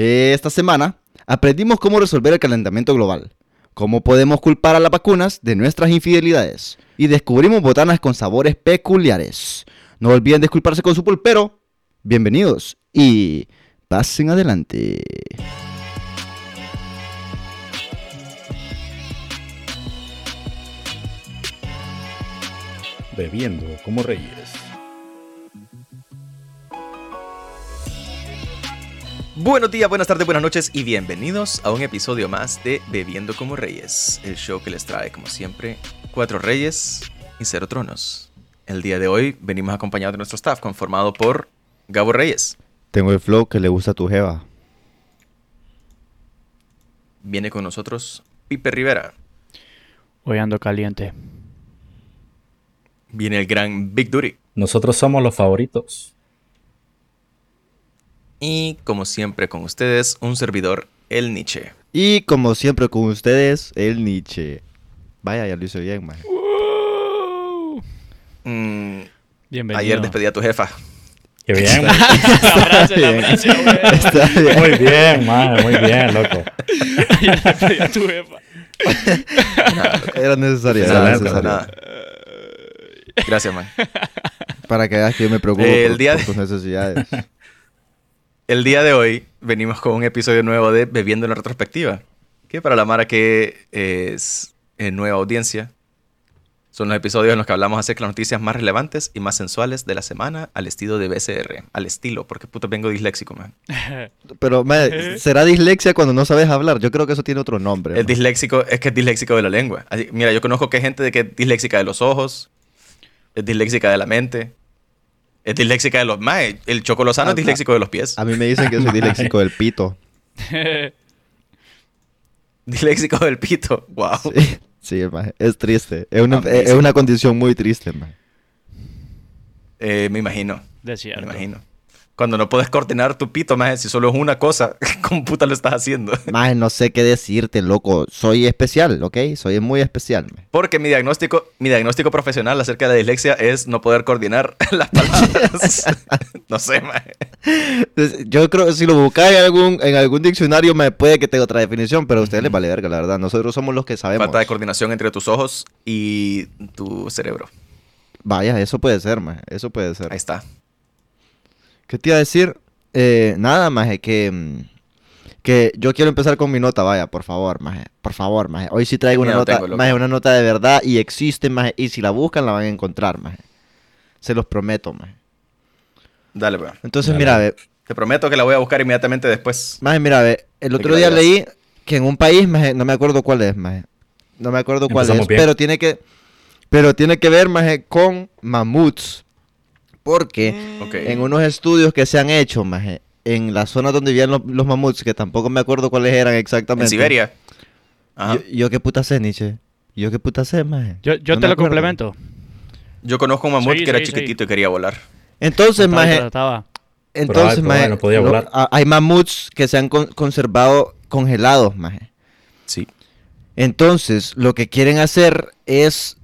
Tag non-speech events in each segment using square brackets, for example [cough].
Esta semana aprendimos cómo resolver el calentamiento global, cómo podemos culpar a las vacunas de nuestras infidelidades y descubrimos botanas con sabores peculiares. No olviden disculparse con su pulpero. Bienvenidos y pasen adelante. Bebiendo como reyes. Buenos días, buenas tardes, buenas noches y bienvenidos a un episodio más de Bebiendo como Reyes, el show que les trae, como siempre, cuatro reyes y cero tronos. El día de hoy venimos acompañados de nuestro staff, conformado por Gabo Reyes. Tengo el flow que le gusta a tu jeva. Viene con nosotros Pipe Rivera. Hoy ando caliente. Viene el gran Big Duty. Nosotros somos los favoritos. Y como siempre con ustedes, un servidor, el Nietzsche. Y como siempre con ustedes, el Nietzsche. Vaya, ya lo hice bien, man. Mm, Bienvenido. ayer despedí a tu jefa. Qué bien. [laughs] La frase, la Bien. Está bien. muy bien, man. Muy bien, loco. Ayer le pedí a tu jefa. Era necesario. Sí, era la necesario. Nada. Gracias, man. Para que veas que yo me preocupo el por, día por de- tus necesidades. El día de hoy venimos con un episodio nuevo de Bebiendo en la Retrospectiva. Que para la Mara que es eh, nueva audiencia, son los episodios en los que hablamos acerca de las noticias más relevantes y más sensuales de la semana al estilo de BCR. Al estilo, porque puta vengo disléxico, man. [laughs] Pero, man, ¿será dislexia cuando no sabes hablar? Yo creo que eso tiene otro nombre. El man. disléxico es que es disléxico de la lengua. Así- mira, yo conozco que hay gente de que es disléxica de los ojos, es disléxica de la mente, es disléxica de los... Mae, el chocolosano Ah, es disléxico de los pies. A mí me dicen que soy [laughs] disléxico del pito. [laughs] Disléxico del pito. Wow. Sí, sí, man, es triste. Es una, es una condición muy triste, man. Eh, me imagino. De Me cierto. imagino. Cuando no puedes coordinar tu pito, más si solo es una cosa, [laughs] ¿cómo puta lo estás haciendo? [laughs] Más no sé qué decirte, loco. Soy especial, ¿ok? Soy muy especial. Porque mi diagnóstico, mi diagnóstico profesional acerca de la dislexia es no poder coordinar [laughs] las palabras. no sé, maje. Entonces, Yo creo que si lo buscas en algún, en algún diccionario me puede que tenga otra definición, pero a ustedes les vale verga, la verdad. Nosotros somos los que sabemos. Falta de coordinación entre tus ojos y tu cerebro. Vaya, eso puede ser, man. Eso puede ser. Ahí está. ¿Qué te iba a decir? Eh, nada, más que, mm, que yo quiero empezar con mi nota, vaya, por favor, maje. Por favor, maje. Hoy sí traigo una nota, tengo, maje, una nota de verdad y existe, maje, y si la buscan la van a encontrar, maje. Se los prometo, maje. Dale, pues. Entonces, Dale. mira, ve, Te prometo que la voy a buscar inmediatamente después. maje, mira, ve, el otro día leí que en un país, maje, no me acuerdo cuál es, maje. No me acuerdo cuál Empezamos es, bien. pero tiene que pero tiene que ver, maje, con mamuts. Porque en unos estudios que se han hecho, maje, en la zona donde vivían los, los mamuts, que tampoco me acuerdo cuáles eran exactamente. En Siberia. Ajá. Yo, yo qué puta sé, Nietzsche. Yo qué puta sé, maje. Yo, yo No te lo acuerdo. complemento. Yo conozco un mamut Sí, que era sí, sí. chiquitito y quería volar. Entonces, maje, entonces, maje, no podía lo- volar. a- hay mamuts que se han con- conservado congelados, maje. Sí. Entonces, lo que quieren hacer es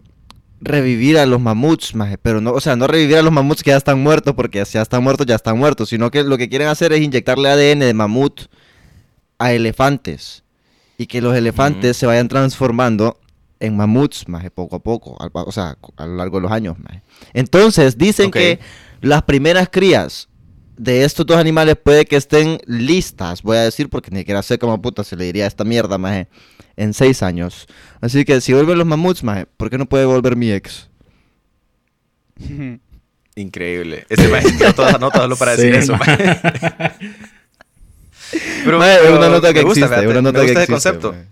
revivir a los mamuts, maje, pero no, o sea, no revivir a los mamuts que ya están muertos, porque si ya están muertos, ya están muertos, sino que lo que quieren hacer es inyectarle ADN de mamut a elefantes y que los elefantes se vayan transformando en mamuts, maje, poco a poco, al- o sea, a lo largo de los años, maje. Entonces, dicen que las primeras crías de estos dos animales puede que estén listas, voy a decir, porque ni siquiera sé cómo puta se le diría a esta mierda, maje, en seis años. Así que si vuelven los mamuts, maje, ¿por qué no puede volver mi ex? [laughs] Increíble. Ese maje tiró todas las notas solo para decir eso. maje. [laughs] Pero, Maje, es una nota que me gusta, existe, fíjate, una nota me que gusta existe. ese concepto. maje.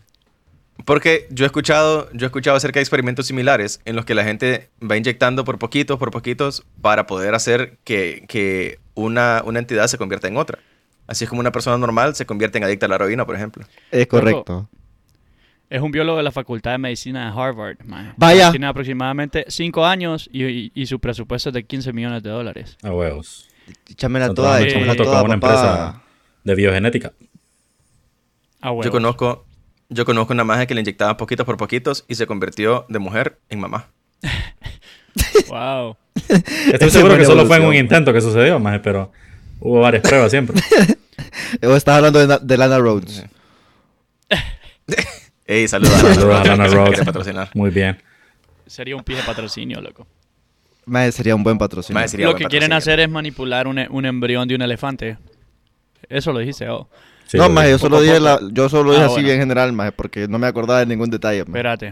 Porque yo he escuchado, yo he escuchado acerca de experimentos similares en los que la gente va inyectando por poquitos, por poquitos, para poder hacer que, que una, una entidad se convierta en otra. Así es como una persona normal se convierte en adicta a la heroína, por ejemplo. Es correcto. Es un biólogo de la Facultad de Medicina de Harvard. Vaya. Tiene aproximadamente 5 años y, y- y su presupuesto es de 15 millones de dólares. A huevos. Échamela toda, échamela toda, una papá. empresa de biogenética. Ah, huevos. Yo conozco, yo conozco una magia que le inyectaban poquitos por poquitos y se convirtió de mujer en mamá. [laughs] Wow. Estoy seguro que solo fue en un intento que sucedió, maje, pero hubo varias pruebas siempre. [laughs] O estás hablando de, Na- de Lana Rhodes. [laughs] Ey, saludos a Lana Saludos a Rhodes, Lana Rhodes. patrocinar. Muy bien. Sería un pie de patrocinio, loco. Maje, sería un buen patrocinio. Maje, sería Lo buen que quieren hacer es manipular un, un embrión de un elefante. Eso lo dijiste, oh. Sí, no, vi. yo solo dije, la, yo solo dije Ah, así bueno. bien general, maje, porque no me acordaba de ningún detalle. maje. Espérate.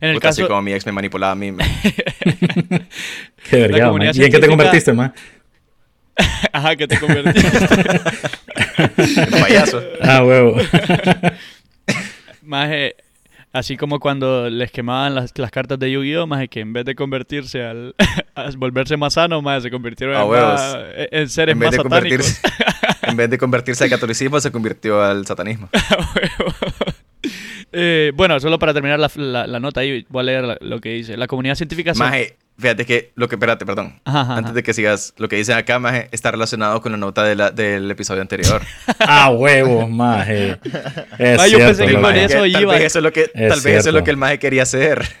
En el Puta, así como mi ex me manipulaba a mí. [laughs] Qué man. ¿Y en qué te convertiste, man? [laughs] Ajá, que te convertiste. [laughs] Payaso. Ah, huevo. Maje, así como cuando les quemaban las, las cartas de Yu-Gi-Oh, maje, que en vez de convertirse al... [laughs] a volverse más sano, maje, se convirtieron en, más- en- en seres En vez, más de satánicos. convertirse, [laughs] en vez de convertirse al catolicismo, se convirtió al satanismo. [laughs] Eh, bueno, solo para terminar la, la- la nota ahí, voy a leer lo que dice. La comunidad científica... Maje, fíjate que lo que, espérate, perdón. Ajá, ajá, Antes de que sigas, lo que dicen acá, Maje, está relacionado con la nota de la- del episodio anterior. [laughs] Ah, huevo, maje. [laughs] Es Ah, yo cierto, pensé que loco. con Maje, eso tal iba. vez eso es lo que, tal vez eso es lo que el Maje quería hacer. [laughs]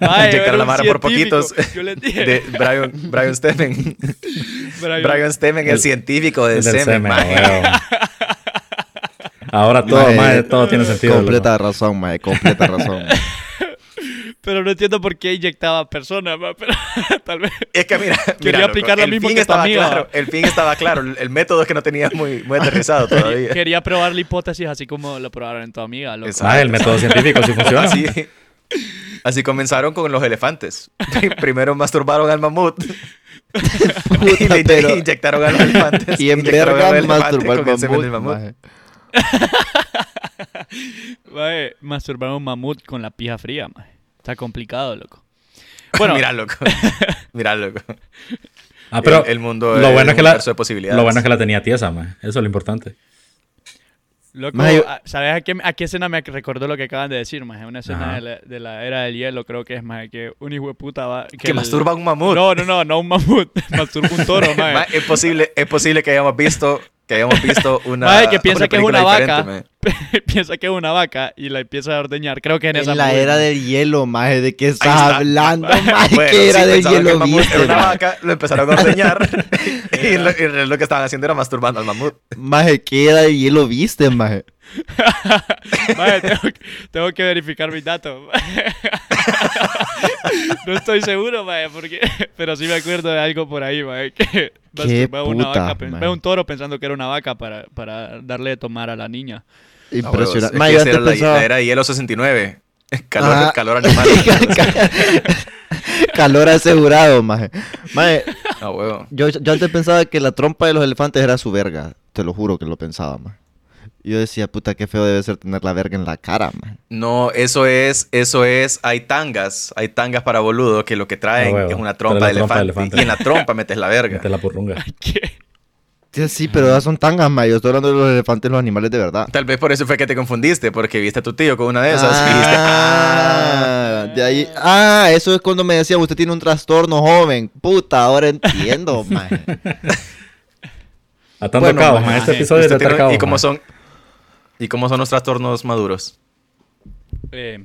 Inyectar era la mara por poquitos. Yo le dije. De Brian, Brian Steven. Brian- Brian Steven, el, El- científico de semen, semen, maje. huevo. Ahora todo, Maje, maje, todo tiene sentido. Completa razón, maje, completa razón. Pero no entiendo por qué inyectaba personas, pero [laughs] tal vez... Es que mira, Quería mira, loco, aplicar lo el mismo fin que estaba claro, el fin estaba claro, el, el método es que no tenía muy, muy aterrizado [laughs] todavía. Quería probar la hipótesis así como lo probaron en tu amiga, loco. Exacto. El método científico sí funciona. Así, así comenzaron con los elefantes. [laughs] Primero masturbaron al mamut. y le pero- inyectaron a los elefantes. Y en verga masturbó al con el semen mamut, del mamut. maje. Maje, masturbar a un mamut con la pija fría, maje. Está complicado, loco. [laughs] Bueno, Mira, loco. [laughs] Mira, loco. Ah, pero el, el mundo lo bueno es que la, universo de posibilidades. lo bueno es que la tenía tiesa, maje. Eso es lo importante. loco, yo- ah, ¿sabes a qué, a qué escena me recordó lo que acaban de decir, maje? Una escena de la, de la era del hielo, creo que es, maje, que un hijo de puta va... Que el- masturba a un mamut. No, no, no, no un mamut. [laughs] masturba un toro, Ma, maje. es posible, es posible que hayamos visto que hayamos visto [laughs] una Maje, que piensa que es una vaca. [laughs] Piensa que es una vaca y la empieza a ordeñar. Creo que en, esa En la era del hielo, maje, ¿de qué estás está. hablando, [laughs] maje? Bueno, ¿Qué era sí, del pensaban que hielo mamut viste, Era una vaca, lo empezaron a ordeñar y lo, y en realidad lo que estaban haciendo era masturbando al mamut. Maje, ¿qué era del hielo viste, maje? [laughs] Tengo, que- tengo que verificar mis datos. [laughs] no estoy seguro, maje, porque... pero sí me acuerdo de algo por ahí, maje, que masturbaba una puta, vaca, pen- maje. ve un toro pensando que era una vaca para, para darle de tomar a la niña. Impresionante. Ah, huevos, yo es que era la, pensaba... la era hielo 69. [laughs] Calor, Ajá. calor animal. Calor asegurado, maje. Maje, Ah, huevo. yo, yo antes pensaba que la trompa de los elefantes era su verga. Te lo juro que lo pensaba, maje. Yo decía, puta, qué feo debe ser tener la verga en la cara, maje. No, eso es, eso es, hay tangas, hay tangas para boludo que lo que traen Ah, es una trompa, de, trompa de elefante, elefante. Y en la trompa metes la verga. Mete la purrunga. [laughs] ¿Qué? Sí, sí, pero son tangas, maje. Yo estoy hablando de los elefantes, los animales de verdad. Tal vez por eso fue que te confundiste, porque viste a tu tío con una de esas [laughs] y dijiste, Ah, de ahí. Ah, eso es cuando me decían, usted tiene un trastorno joven. Puta, ahora entiendo, maje. [laughs] Atando Bueno, cabos, maje. Este episodio de atar cabos, ¿Y cómo maje. son? ¿Y cómo son los trastornos maduros? Eh,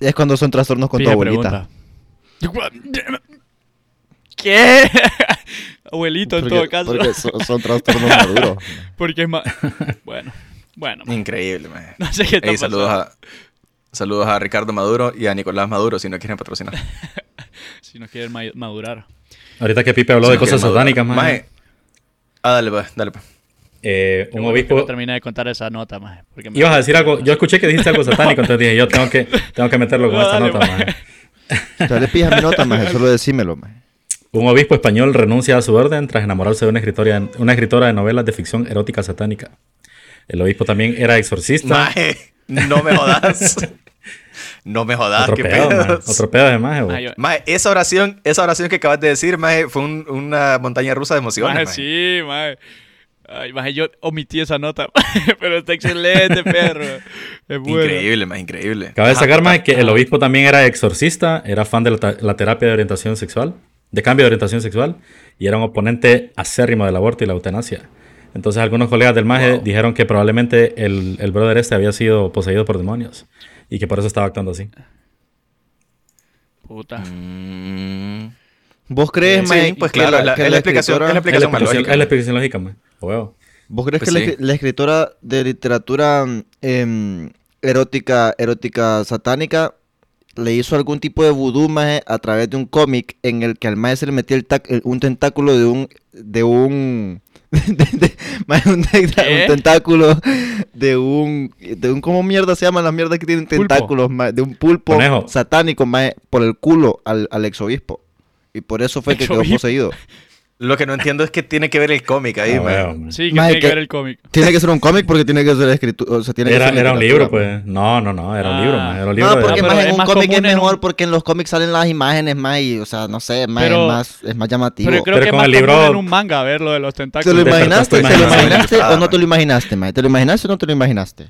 Es cuando son trastornos con tu abuelita. pregunta. [laughs] ¿Qué? [laughs] Abuelito, en todo caso. Porque son, son [laughs] trastornos maduros. Porque es más... Bueno, bueno. Increíble, man. No sé qué está Ey, saludos a, saludos a Ricardo Maduro y a Nicolás Maduro si no quieren patrocinar. Si no quieren ma- madurar. Ahorita que Pipe habló Si de no cosas satánicas, maje. Ah, dale, pues, dale, pues. Eh, un obispo... no terminé de contar esa nota, me- Ibas a decir algo... Yo escuché que dijiste algo [laughs] satánico, entonces dije, yo tengo que, tengo que meterlo con No, esta dale, nota, maje. maje. Dale pija mi nota, maje. Solo decímelo, maje. Un obispo español renuncia a su orden tras enamorarse de una escritora, una escritora de novelas de ficción erótica satánica. El obispo también era exorcista. Maje, no me jodas. [laughs] no me jodas, Otro qué pedo, maje. [laughs] Otro pedo de maje, güey. Ah, yo- Maje, esa oración, esa oración que acabas de decir, maje, fue un- una montaña rusa de emociones. Maje, maje. sí, maje. Ay, maje, yo omití esa nota, [laughs] pero está excelente, perro. Es bueno. Increíble, maje, increíble. Cabe destacar, maje, que el obispo también era exorcista, era fan de la, terapia de orientación sexual, de cambio de orientación sexual, y era un oponente acérrimo del aborto y la eutanasia. Entonces algunos colegas del maje Wow. dijeron que probablemente el, el brother este había sido poseído por demonios y que por eso estaba actuando así. Puta. Mm. ¿Vos crees, Sí, maje, pues que claro, la- que es la explicación- es la más lógica. es la explicación lógica, huevo. ¿Vos crees Pues que la, sí. escri- la escritora de literatura em, erótica, erótica satánica le hizo algún tipo de vudú maje, a través de un cómic en el que al se le metía el tac- el- un tentáculo de un de un [laughs] un, te- ¿Qué? un tentáculo de un de un cómo mierda se llaman las mierdas que tienen tentáculos de un pulpo Conejo. satánico maje, por el culo al, al exobispo y por eso fue que quedó poseído. [laughs] Lo que no entiendo es que tiene que ver el cómic ahí, Ah, man. man. Sí, que tiene que que- ver el cómic. Tiene que ser un cómic porque tiene que ser escritura, o sea, tiene que Era, ser era un libro, maje. pues. No, no, no, era un Ah. libro, man. Era un libro No, porque Ah, más en un cómic es un- mejor porque en los cómics salen las imágenes más y, o sea, no sé, más, Pero- es más, es más llamativo. Pero creo Pero que es con más el libro- en un manga ver lo de los ¿Te tentáculos. lo Despertaste imaginaste? ¿Te lo imaginaste o no te lo imaginaste, mae? ¿Te lo imaginaste o no te lo imaginaste?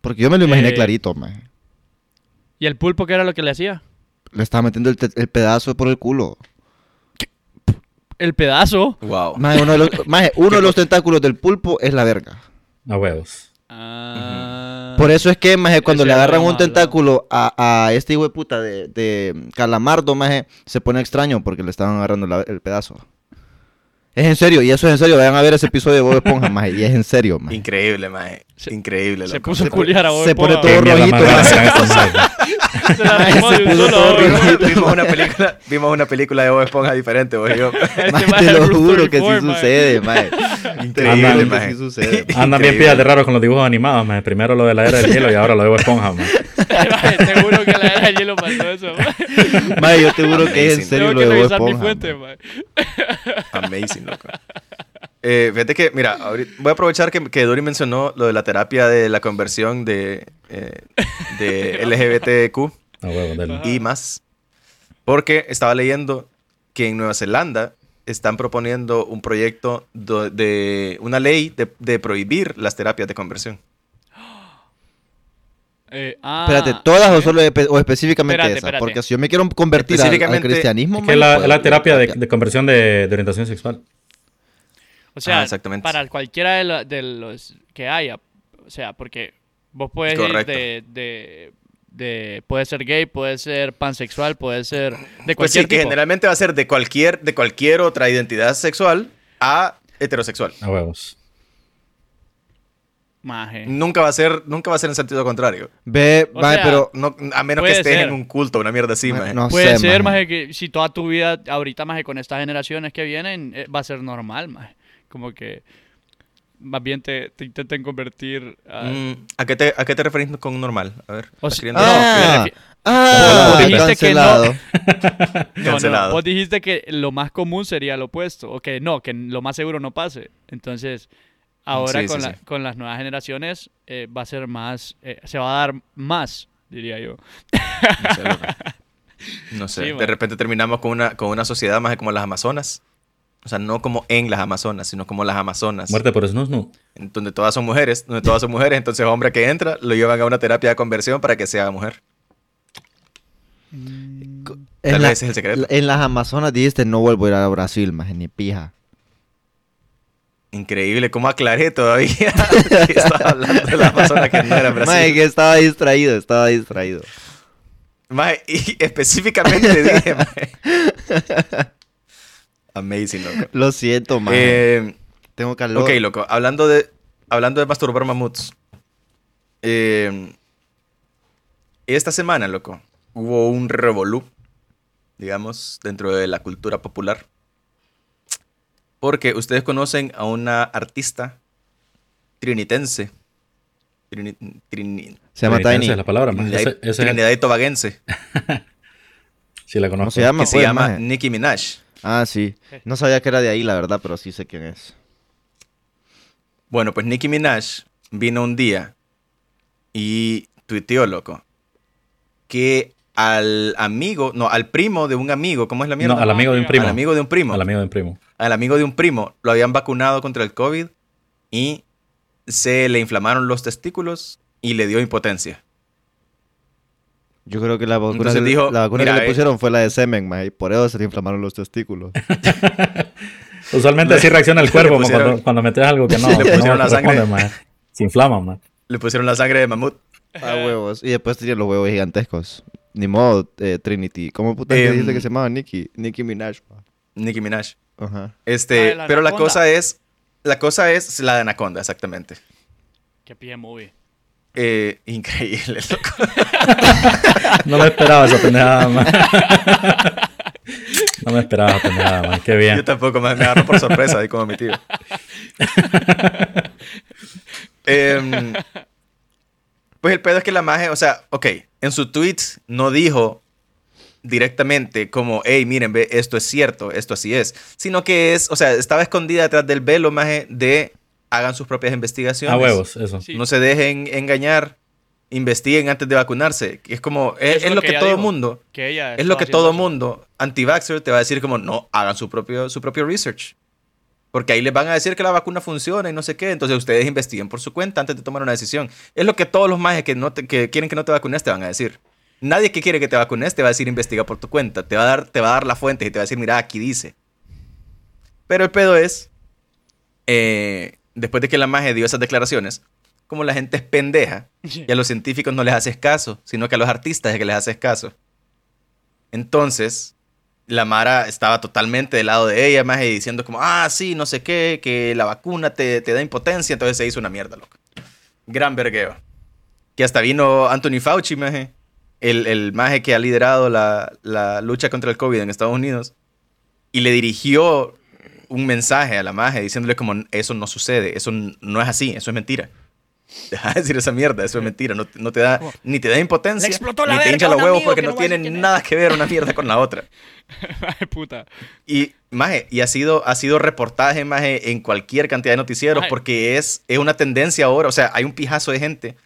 Porque yo me lo imaginé Eh, clarito, mae. ¿Y el pulpo qué era lo que le hacía? Le estaba metiendo el, te- el pedazo por el culo. El pedazo. Wow. Mae, uno de los, mae, [laughs] uno de los tentáculos del pulpo es la verga. A huevos. Ah. Por eso es que, maje, cuando le agarran un tentáculo a, a este hijo de puta de, de calamardo, maje, se pone extraño porque le estaban agarrando la- el pedazo. Es en serio, y eso es en serio. Vayan a ver ese episodio de Bob Esponja, [laughs] maje, y es en serio, maje. Increíble, mae. Se- Increíble, Se loco. puso a culiar a Bob se pone todo rojito, más. Se la arrimó de Se un puso solo todo ojo. rojito. vimos una película, vimos una película de Bob Esponja diferente, vos y yo. [laughs] Maje, maje [laughs] te lo juro que sí 34, maje. sucede, maje. Increíble, maje. sí sucede. Andan bien pillas de raro con los dibujos animados, man. Primero lo de la era del hielo y ahora lo de Bob Esponja, man. Maje, Te juro que la era del hielo pasó eso. maje. Maje, yo te juro que es en serio lo que de Bob Esponja. maje. maje. Amazing, loco. Eh, fíjate que, mira, ahorita- voy a aprovechar que, que Dori mencionó lo de la terapia de la conversión de, eh, de LGBTQ A huevos, del- y más. Porque estaba leyendo que en Nueva Zelanda están proponiendo un proyecto de una ley de, de prohibir las terapias de conversión. Eh, ah, Espérate, ¿todas o solo espe- o específicamente Espérate, esa? espérate. Porque si yo me quiero convertir al- al, cristianismo, Es que la, la terapia de, de conversión de, de orientación sexual. O sea, Ah, exactamente. para cualquiera de, de los que haya. O sea, porque vos puedes ir de, de, de- Puede ser gay, puede ser pansexual, puede ser de Pues cualquier sí, que tipo. generalmente va a ser de cualquier, de cualquier otra identidad sexual a heterosexual. A huevos. Maje. Nunca va a ser, nunca va a ser en sentido contrario. Ve, maje, sea, pero... No, a menos que Puede estés ser. en un culto, una mierda así, maje. no Puede sé, ser, maje. maje, que si toda tu vida, ahorita, maje, con estas generaciones que vienen, eh, va a ser normal, maje. Como que más bien te, te intenten convertir a... Mm, ¿a, qué te, ¿A qué te referís con normal? A ver. O ¿estás sea, queriendo- no, Ah, ah, Vos dijiste que no. cancelado. [laughs] No, no, Cancelado. vos dijiste que lo más común sería lo opuesto, o que no, que lo más seguro no pase. Entonces, ahora Sí, con, sí, la- sí. con las nuevas generaciones eh, va a ser más, eh, se va a dar más, diría yo. No sé. [laughs] No sé. Sí, de man. repente terminamos con una, con una sociedad más como las Amazonas. O sea, no como en las Amazonas, sino como las Amazonas. Muerte por snus, no. Donde todas son mujeres, donde todas son mujeres, entonces hombre que entra lo llevan a una terapia de conversión para que sea mujer. En, Tal la- vez ese es el secreto. en las Amazonas dijiste no vuelvo a ir a Brasil, maje, ni pija. Increíble, cómo aclaré todavía [laughs] que estaba hablando de la Amazona que no era Brasil. Maje, que estaba distraído, estaba distraído. Maje, y específicamente [laughs] dije, maje. Amazing, loco. Lo siento, maje. Eh, Tengo calor. ok, loco. Hablando de, hablando de masturbar mamuts. eh, esta semana, loco, hubo un revolú, digamos, dentro de la cultura popular. Porque ustedes conocen a una artista trinitense. Trini- trini- Se llama Tiny. es la palabra. Trinidad, Ese, ese es Trinidad y Tobaguense. [laughs] sí la ¿Cómo conozco. se llama? Que se pues, llama maje? Nicki Minaj. Ah, sí. No sabía que era de ahí, la verdad, pero sí sé quién es. Bueno, pues Nicki Minaj vino un día y tuiteó, loco, que al amigo, no, al primo de un amigo, ¿cómo es la mierda? No, al amigo de un primo. Al amigo de un primo. Al amigo de un primo. Al amigo de un primo lo habían vacunado contra el COVID y se le inflamaron los testículos y le dio impotencia. Yo creo que la vacuna, Entonces que, dijo, la vacuna mira, que le eh. pusieron fue la de semen, y por eso se le inflamaron los testículos. [laughs] Usualmente Le- así reacciona el cuerpo pusieron- cuando, cuando metes algo que no, [laughs] le pusieron no la sangre. Se inflama, man. Le pusieron la sangre de mamut. A huevos. Y después tenía los huevos gigantescos. Ni modo, eh, Trinity. ¿Cómo puta que Em. dijiste que se llamaba Nicki? Nicki Minaj. pa. Nicki Minaj. Ajá. Este, Ah, la pero la anaconda. cosa es la cosa es la de Anaconda, exactamente. Qué pie movie. Eh, increíble, loco. [laughs] No me esperaba esa pendejada, man. [laughs] No me esperaba esa pendejada, man. Qué Yo bien. tampoco me, me agarró por sorpresa, ahí como mi tío. [laughs] Em, pues el pedo es que la magia, o sea, ok, en su tweet no dijo directamente como, hey, miren, ve, esto es cierto, esto así es, sino que es, o sea, estaba escondida detrás del velo maje de hagan sus propias investigaciones. A huevos, eso. Sí. No se dejen engañar, investiguen antes de vacunarse. que Es como, es, lo que, todo dijo, mundo, Que ella es lo que todo eso. mundo anti-vaxxer te va a decir como, no, hagan su propio, su propio research. Porque ahí les van a decir que la vacuna funciona y no sé qué. Entonces ustedes investiguen por su cuenta antes de tomar una decisión. Es lo que todos los majes que, no te- que quieren que no te vacunes te van a decir. Nadie que quiere que te vacunes te va a decir investiga por tu cuenta. Te va a dar, te va a dar la fuente y te va a decir, mira, aquí dice. Pero el pedo es, eh, después de que la maje dio esas declaraciones, como la gente es pendeja y a los científicos no les haces caso, sino que a los artistas es que les haces caso. Entonces, la Mara estaba totalmente del lado de ella, más diciendo como, ah, sí, no sé qué, que la vacuna te, te da impotencia, entonces se hizo una mierda, loco. Gran vergueo. Que hasta vino Anthony Fauci, maje, el, el maje que ha liderado la, la lucha contra el COVID en Estados Unidos, y le dirigió un mensaje a la maje diciéndole como, eso no sucede, eso no es así, eso es mentira. Deja [laughs] de decir esa mierda, eso es mentira, no, no te da, ni te da impotencia, Le explotó la ni te hincha a los huevos porque que no es. nada que ver una mierda con la otra. [laughs] Ay, puta. Y, maje, y ha sido, ha sido reportaje, maje, en cualquier cantidad de noticieros, Maje. porque es, es una tendencia ahora. O sea, hay un pijazo de gente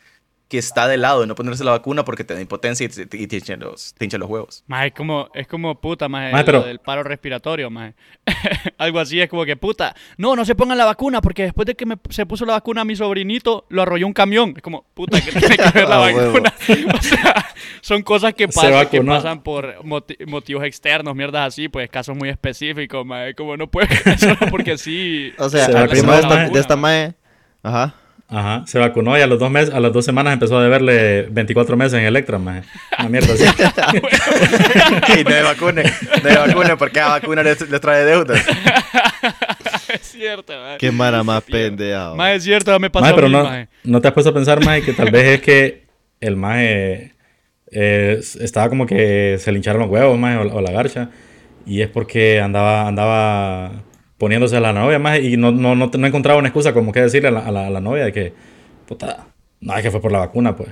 que está de lado de no ponerse la vacuna porque te da impotencia y te, te hinchan los, te los huevos. Más es como, es como puta, más Maje, pero- del paro respiratorio, más. [laughs] Algo así es como que puta. No, no se pongan la vacuna porque después de que me, se puso la vacuna a mi sobrinito, lo arrolló un camión. Es como, puta, que tiene que ver [laughs] la vacuna. [laughs] o sea, son cosas que Se pasan, que pasan por moti- motivos externos, mierdas así, pues casos muy específicos, más. Como no puede solo porque sí. O sea, Se al vacunó, primo de esta, de esta mae. Ajá. Ajá, se vacunó y a los dos meses, a las dos semanas empezó a deberle 24 meses en Electra, man. Una mierda así. [laughs] y no de vacune, no de vacune porque la vacuna les, les trae deudas. [laughs] es cierto, maje. Qué mara más pendeja. Más es cierto, me pasó Maje, a pero mí, no, maje. no te has puesto a pensar, Maje, que tal vez es que el Maje eh, estaba como que se le hincharon los huevos, Maje, o, o la garcha. Y es porque andaba, andaba poniéndose a la novia, Maje, y no, no, no, no encontraba una excusa como que decirle a la, a la, a la novia de que, puta, no, es que fue por la vacuna, pues.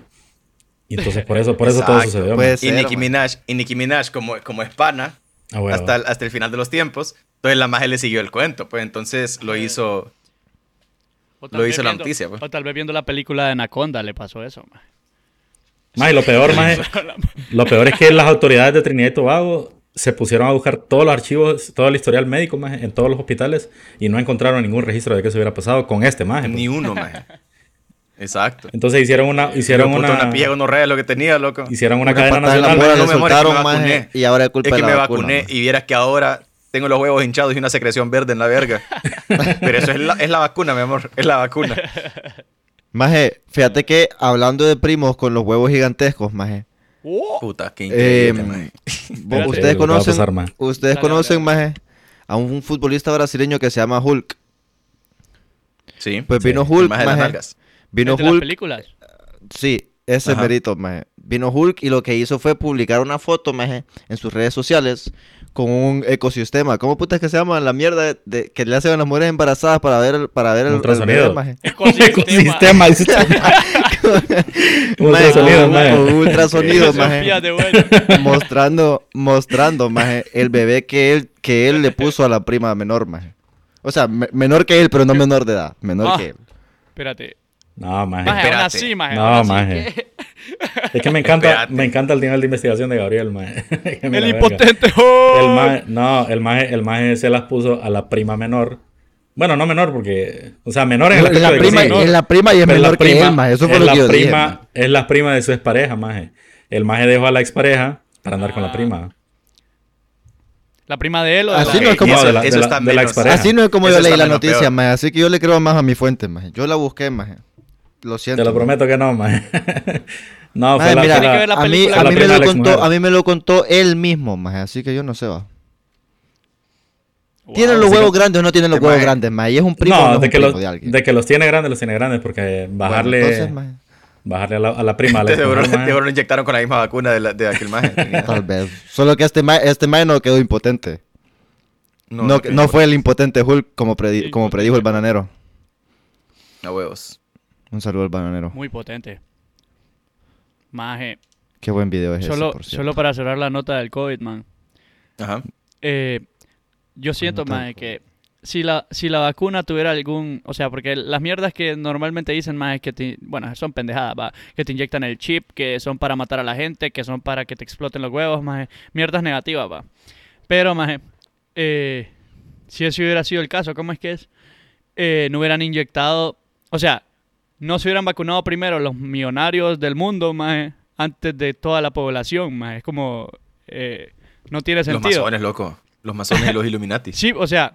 Y entonces por eso, por eso todo sucedió, Y Nicki. Minaj, y Nicki Minaj como, como es pana, Ah, hasta, el- hasta el final de los tiempos, entonces la maje le siguió el cuento, pues entonces lo hizo... Lo hizo la noticia, pues. O tal vez viendo la película de Anaconda le pasó eso, maje. Maje, lo peor, [laughs] Maje, lo peor es que las autoridades de Trinidad y Tobago se pusieron a buscar todos los archivos, todo el historial médico, maje, en todos los hospitales y no encontraron ningún registro de que se hubiera pasado con este, Maje. pues. Ni uno, maje. Exacto. Entonces hicieron una, hicieron una, una pilla gonorrea lo que tenía, loco. hicieron una Una cadena la nacional. muela No me soltaron, vacuné. y ahora es culpa Es de que la me vacuna, vacuné maje. y vieras que ahora tengo los huevos hinchados y una secreción verde en la verga. [laughs] Pero eso es la, es la vacuna, mi amor. Es la vacuna. Maje, fíjate que hablando de primos con los huevos gigantescos, maje. Oh, Puta, qué eh, increíble, vos- [laughs] Espérate, ustedes conocen, pasar, ustedes Dale, conocen, dale, maje, a un futbolista brasileño que se llama Hulk. Sí. Pues Sí, vino el Hulk, maje las. Vino ¿es de las Hulk, películas? sí, ese Ajá. merito, maje. Vino Hulk y lo que hizo fue publicar una foto, maje, en sus redes sociales con un ecosistema. ¿Cómo puta es que se llama la mierda de, de- que le hacen a las mujeres embarazadas para ver el, para ver el, el bebé, maje? Ecosistema. Ecosistema. [laughs] Ultrasonido, con, maje. con [laughs] ultrasonido, maje. mostrando, mostrando, maje, el bebé que él, que él le puso a la prima menor, maje. O sea, me- menor que él, pero no menor de edad, menor Ah. que él. Espérate. No, maje. Maje, Espérate. así, maje. No, maje. que- Es que me encanta, Espérate. me encanta el nivel de investigación de Gabriel, maje. [laughs] El impotente. ¡oh! El maje, no, el maje, el maje se las puso a la prima menor. Bueno, no menor porque, o sea, menor en el Es aspecto la de que prima, sí, ¿no? es la prima y es Pero menor la que él, maje. Eso fue es lo la que yo dije, prima, maje. Es la prima de su expareja, maje. El maje dejó a la expareja para andar con la Ah. prima. La prima de él o de Así la... no es como- eso, de la- eso de la- está de la menos. expareja. Así no es como Eso yo leí la noticia, peor. maje. Así que yo le creo más a mi fuente, maje. Yo la busqué, maje. Lo siento. Te lo maje. prometo que no, maje. [laughs] no, Maje, fue mira, fue Tiene que la- ver la a mí, película. a La mí me lo contó, a mí me lo contó él mismo, maje. Así que yo no sé, va. ¿Tienen Wow. los huevos que- grandes o no tienen los huevos maje- grandes, maje? ¿Y es un primo o no No, es de un que, primo los, de alguien? de que los tiene grandes, los tiene grandes, porque Bueno, bajarle, entonces, maje, bajarle a la, a la prima, [laughs] a la seguro, lo inyectaron con la misma vacuna de, la- de aquel maje. [laughs] Tal vez. Solo que este maje, este maje no quedó impotente. No, no, fue el impotente Hulk como, predi- como predijo el bananero. A huevos. Un saludo al bananero. Muy potente. Maje. Qué buen video es Solo, ese, por cierto. solo para cerrar la nota del COVID, man. Ajá. Eh, yo siento, maje, que si la, si la vacuna tuviera algún... O sea, porque las mierdas que normalmente dicen, maje, que te... Bueno, son pendejadas, va. Que te inyectan el chip, que son para matar a la gente, que son para que te exploten los huevos, maje. Mierdas negativas, va. Pero, maje, eh, si ese hubiera sido el caso, ¿cómo es que es? Eh, no hubieran inyectado... O sea, no se hubieran vacunado primero los millonarios del mundo, maje, antes de toda la población, maje. Es como... eh, no tiene Los sentido. masones, loco. Los masones y los [laughs] Illuminati. Sí, o sea,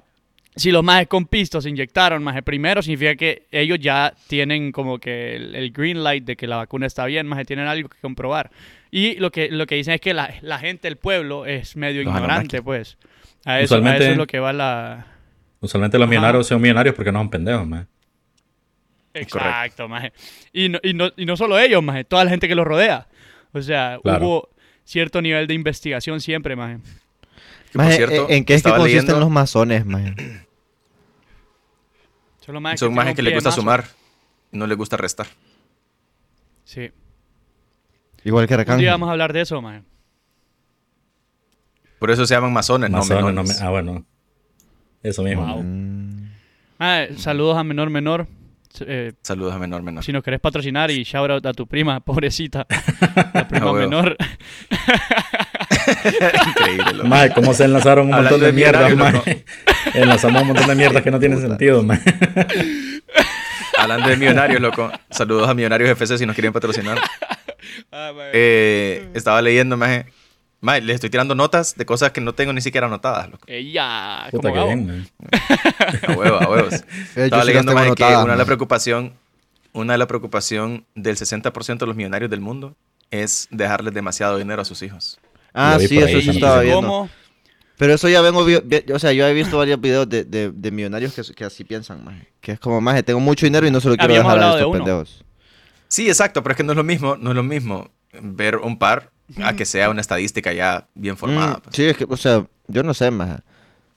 si los majes con pistos se inyectaron maje primero, significa que ellos ya tienen como que el, el green light de que la vacuna está bien, maje, tienen algo que comprobar. Y lo que, lo que dicen es que la, la gente del pueblo es medio Los ignorante, Anunnaki. pues. A eso, a eso es lo que va la... Usualmente los Ajá. millonarios son millonarios porque no son pendejos, maje. Exacto, maje. Y no, y, no, y no solo ellos, maje, toda la gente que los rodea. O sea, Claro. hubo cierto nivel de investigación siempre, maje. Que, por Maje, cierto, ¿En qué es que consisten leyendo- los masones, maje? Solo majes Son tienen majes un que les gusta sumar y no les gusta restar. Sí. Igual que Un Arcángel. día vamos a hablar de eso, maje. Por eso se llaman masones, Masones, no no menones. me- ah, bueno. Eso mismo. Wow. Saludos a Menor Menor. Eh, Saludos a menor menor. si nos querés patrocinar y shout out a tu prima, [laughs] pobrecita. La prima [laughs] menor. [laughs] Increíble, loco. Maje, ¿cómo se enlazaron un Hablando montón de de mierdas, maje? Enlazamos un montón de mierdas que no tienen sentido, maje. Hablando de millonarios, loco. Saludos a Millonarios FC si nos quieren patrocinar. Ah. Eh, estaba leyendo, maje. Maje, les estoy tirando notas de cosas que no tengo ni siquiera anotadas, loco. Ella, Puta que Gabo. bien, maje. [laughs] A huevos, a huevos. [laughs] Eh, Estaba las leyendo, maje, que una de la maje. preocupación, una de la preocupación del 60% de los millonarios del mundo es dejarles demasiado dinero a sus hijos. Ah, sí, eso ahí, sí estaba viendo. ¿Cómo? Pero eso ya vengo, o sea, yo he visto varios videos de, de, de millonarios que, que así piensan, maje. Que es como, maje, tengo mucho dinero y no se lo quiero Habíamos dejar a hablado de estos uno. pendejos. Sí, exacto, pero es que no es lo mismo, no es lo mismo ver un par a que sea una estadística ya bien formada. Mm, pues. sí, es que, o sea, yo no sé, maje.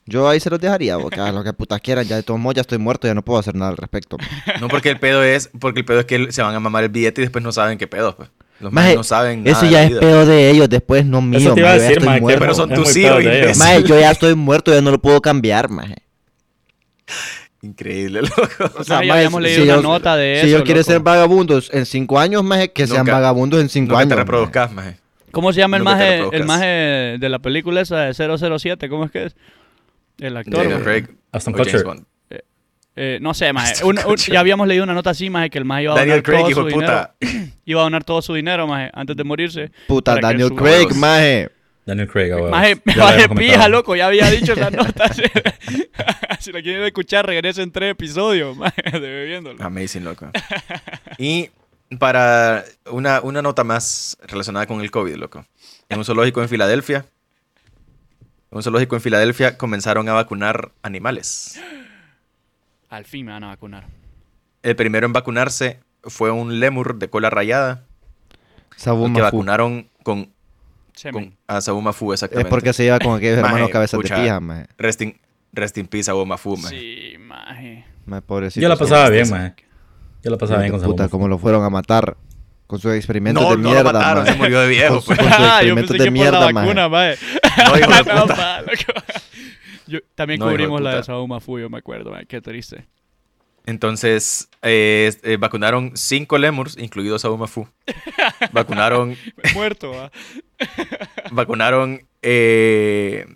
Yo ahí se los dejaría, porque hagan lo que putas quieran, ya de todos modos ya estoy muerto, ya no puedo hacer nada al respecto. No porque el pedo es, porque el pedo es que se van a mamar el billete y después no saben qué pedo, pues. Los Maje, no saben nada Eso ya es pedo de ellos, después no mío, Eso te iba a maje, yo decir, estoy maje, muerto. pero son tus hijos. Maje, yo ya [laughs] estoy muerto, ya no lo puedo cambiar, maje. Increíble, loco. O sea, Ah, ya habíamos leído una nota de Si eso, ellos quieren ser vagabundos en cinco años, maje, que sean Nunca- vagabundos en cinco Nunca años. te maje. reproduzcas, maje. ¿Cómo se llama el maje, el maje de la película esa de 007? ¿Cómo es que es? El actor. Daniel. Craig Aston Kutcher. Bond. Eh, no sé, maje. Un- un- ya habíamos leído una nota así, maje, que el maje iba a Daniel donar Craig, todo hijo su dinero. puta. [clears throat] Iba a donar todo su dinero, maje, antes de morirse. Puta, Daniel su- Craig, maje. Daniel Craig, a huevos. Maje, [laughs] maje pija, loco. Ya había dicho esa [laughs] nota. [laughs] si la quieren escuchar, regresen tres episodios, maje, de bebiéndolo. Amazing, loco. Y para una, una nota más relacionada con el COVID, loco. En un zoológico en Filadelfia, en un zoológico en Filadelfia comenzaron a vacunar animales. Al fin me van a vacunar. El primero en vacunarse fue un lémur de cola rayada, Sabu que Mafu. vacunaron con, a Sabu Mafu, Es exactamente. porque se lleva con aquellos [laughs] hermanos cabezas de pija, maje. Rest in, rest in peace, Sabu Mafu, maje. Sí, maje. Maje, pobrecito. Yo la pasaba bien, maje. Yo la pasaba bien con puta, como lo fueron a matar con sus experimentos No, de no mierda, lo mataron, maje. se murió de viejo, [laughs] Con, pues. con sus Ah, yo experimentos pensé de que por la mierda, maje. vacuna, maje. No, hijo de [laughs] No, puta. Yo- también No, de cubrimos la de. Saúl Mafu, yo me acuerdo. Qué triste. Entonces, eh, eh, vacunaron cinco lemurs, incluido Sabu Mafu. [laughs] Vacunaron, Muerto, va. vacunaron eh,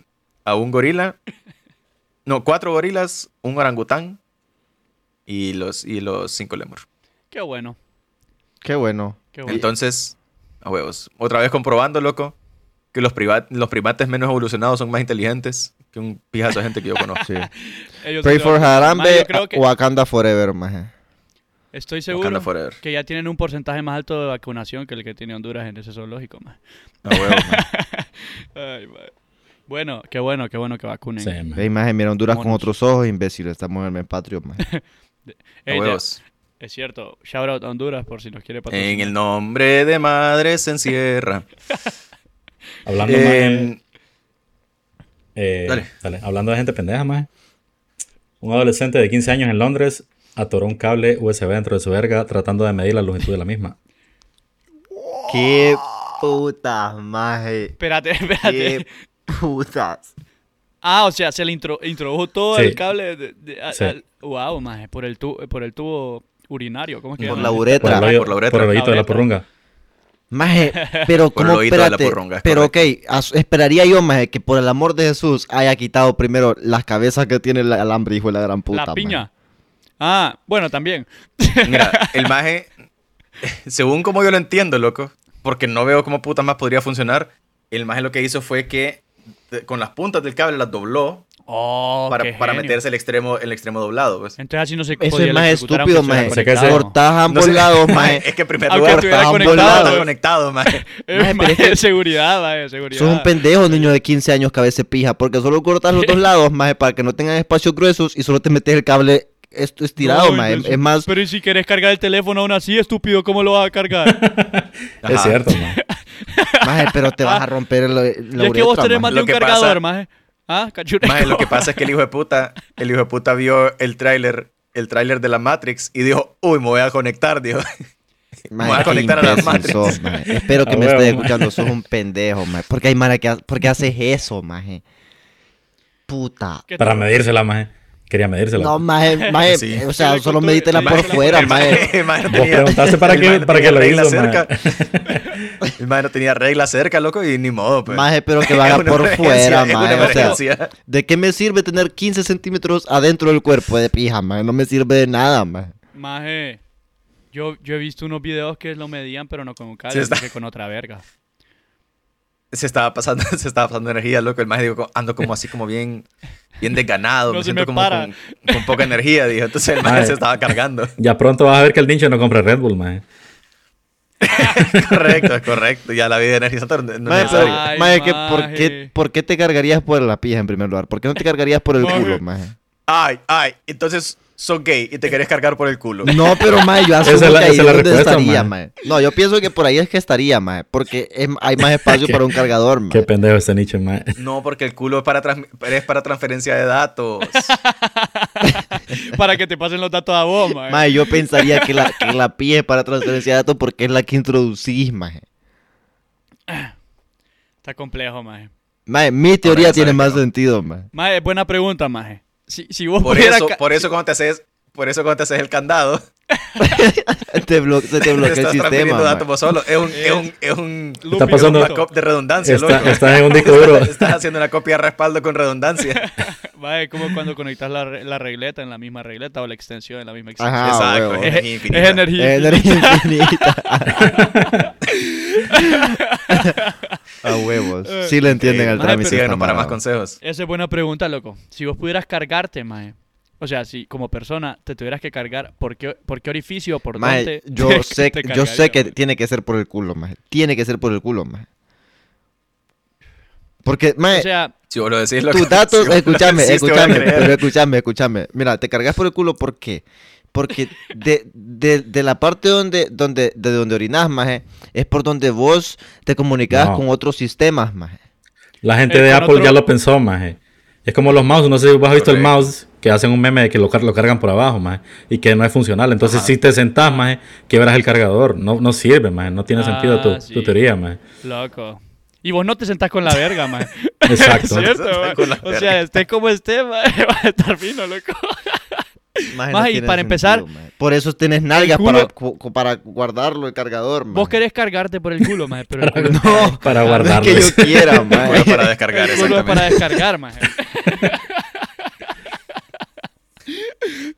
a un gorila. No, cuatro gorilas, un orangután y los, y los cinco lemurs. Qué bueno. Qué bueno. Qué bueno. Entonces, a huevos. Otra vez comprobando, loco, que los, priva- los primates menos evolucionados son más inteligentes que un pijazo de gente que yo conozco. [laughs] Sí. [laughs] Ellos Pray for Maje, Harambe, que Wakanda Forever, maje. estoy seguro que ya tienen un porcentaje más alto de vacunación que el que tiene Honduras en ese zoológico, maje. A huevos. [laughs] Ay, maje. Bueno, qué bueno, qué bueno que vacunen. Sí, maje. Ve, imagen, mira Honduras con otros ojos, imbécil. Estamos en el patrio, maje. Huevos. es cierto. Shout out a Honduras por si nos quiere patrocinar. En el nombre de madre se encierra. [laughs] Hablando, maje, En- eh, Dale. dale, Hablando de gente pendeja, maje. Un adolescente de 15 años en Londres atoró un cable USB dentro de su verga tratando de medir la longitud de la misma. Qué putas, maje. Espérate, espérate. Qué putas. Ah, o sea, se le intro- introdujo todo Sí. el cable. De, de- a- Sí. al- wow, maje, por el, tu- por el tubo urinario. ¿Cómo es que Por llama? la Por uretra. el, por la uretra. por el hoyito de la porrunga. Maje, pero Por el como, oído de la espérate, pero ok, esperaría yo, maje, que por el amor de Jesús haya quitado primero las cabezas que tiene el alambre, hijo de la gran puta, La piña. maje. Ah, bueno, también. Mira, [laughs] el maje, según como yo lo entiendo, loco, porque no veo cómo puta más podría funcionar, el maje lo que hizo fue que con las puntas del cable las dobló Oh, para, meterse el extremo, el extremo doblado. Pues. Entonces así no se Eso es más estúpido, a ambos No sé, lados, [laughs] maje. Es que en primer lugar conectado. [laughs] es que- seguridad, maje, seguridad. Sos un pendejo, niño de 15 años, cabeza pija, porque solo cortas los dos [laughs] lados, maje, para que no tengan espacios gruesos y solo te metes el cable esto No, maje. imbécil. Es más, Pero ¿y si querés cargar el teléfono aún así, estúpido, ¿cómo lo vas a cargar? Es cierto, maje. maje, pero te vas a romper el, la y es que vos tenés más de un cargador, maje. Ah, cachureco. Maje, lo que pasa es que el hijo de puta, el hijo de puta vio el tráiler, el tráiler de la Matrix y dijo, uy, me voy a conectar, dijo. Me voy a conectar a la Matrix. sos. Espero que A me huevo, estés escuchando, sos un pendejo, maje. ¿Por qué hay mara que ha- por qué haces eso, maje? Puta. ¿Qué Para medírsela, maje. Quería medírsela. No, maje, maje, Sí. o sea, Sí, solo medítela el por maje- fuera, maje. maje- [laughs] Vos preguntaste para qué- para qué tenía lo regla hizo, cerca. [laughs] El maje no tenía regla cerca, loco, y ni modo, pues. Maje, pero que [laughs] vaya por fuera, maje. O sea. ¿de qué me sirve tener 15 centímetros adentro del cuerpo de pija, maje? No me sirve de nada, maje. Maje, yo, yo he visto unos videos que lo medían, pero no con un cable, sino que con otra verga. Se estaba pasando, [laughs] se estaba pasando energía, loco. El maje dijo, ando como así como bien, bien desganado, [laughs] No me siento me como con, con poca energía, dijo. Entonces el maje se estaba cargando. [laughs] Ya pronto vas a ver que el ninja no compra Red Bull, maje. correcto, es correcto. Ya la vida energizante no es Maje, necesaria. pero, Ay, maje, que ¿por, qué, ¿por qué te cargarías por la pija en primer lugar? ¿Por qué no te cargarías por el Maje. culo, maje? Ay, ay, entonces sos gay y te querés cargar por el culo. No, pero maje, yo Esa asumo es la- que ahí esa es la donde estaría, maje. No, yo pienso que por ahí es que estaría, maje. Porque es- hay más espacio [laughs] Qué- para un cargador, Qué maje. pendejo este nicho, maje. No, porque el culo es para, trans- es para transferencia de datos. [laughs] Para que te pasen los datos a vos, maje. Maje, yo pensaría que la, que la pija es para transferencia de datos porque es la que introducís, maje. Está complejo, maje. Maje, mi teoría tiene más sentido, maje. Maje, buena pregunta, maje. Si, si vos Por eso, por eso cuando te haces, por eso cuando te haces el candado, [laughs] Te se te bloquea el sistema, datos solo. Es un, es un, es un Está pasando- de redundancia, Está- loco. estás en un disco duro. Estás, [laughs] estás haciendo una copia de respaldo con redundancia. [laughs] Maje, como cuando conectas la, re- la regleta en la misma regleta o la extensión en la misma extensión. Ajá, Exacto, huevo. es es, energía es infinita. energía. Energía infinita. A huevos. [laughs] Sí le entienden Eh, al trámite. esta Síganos para más consejos. Esa es buena pregunta, loco. Si vos pudieras cargarte, maje. O sea, si como persona te tuvieras que cargar, ¿por qué, por qué orificio o por dónde? yo [laughs] te- sé, te yo sé que tiene que ser por el culo, maje. Tiene que ser por el culo, maje. Porque, maje, O sea, Si vos lo decís, lo tus datos, [laughs] si vos lo escúchame, escúchame, escúchame, escúchame. Mira, te cargas por el culo, ¿por qué? Porque de, de, de la parte donde, donde, de donde orinas, maje, es por donde vos te comunicas No. con otros sistemas, maje. La gente Eh, de con Apple otro- ya lo pensó, maje. Es como los mouse, no sé si vos has visto el mouse, que hacen un meme de que lo, car- lo cargan por abajo, maje, y que no es funcional. Entonces, si te sentás, maje, quebras el cargador. No, no sirve, maje, no tiene Ah, sentdo tu, sí. tu teoría, maje. loco. Y vos no te sentás con la verga, maje. [laughs] Exacto. [laughs] ¿Cierto, [laughs] la O sea, esté como esté, maje, va a estar fino, loco. Maje, Maje, y para empezar, maje. Por eso tienes nalgas culo- para, para guardarlo el cargador, maje. Vos querés cargarte por el culo, maje, pero el culo, [laughs] No, Para no es guardarlo. que yo quiera, [laughs] Bueno, maje. para descargar, el culo para descargar, maje.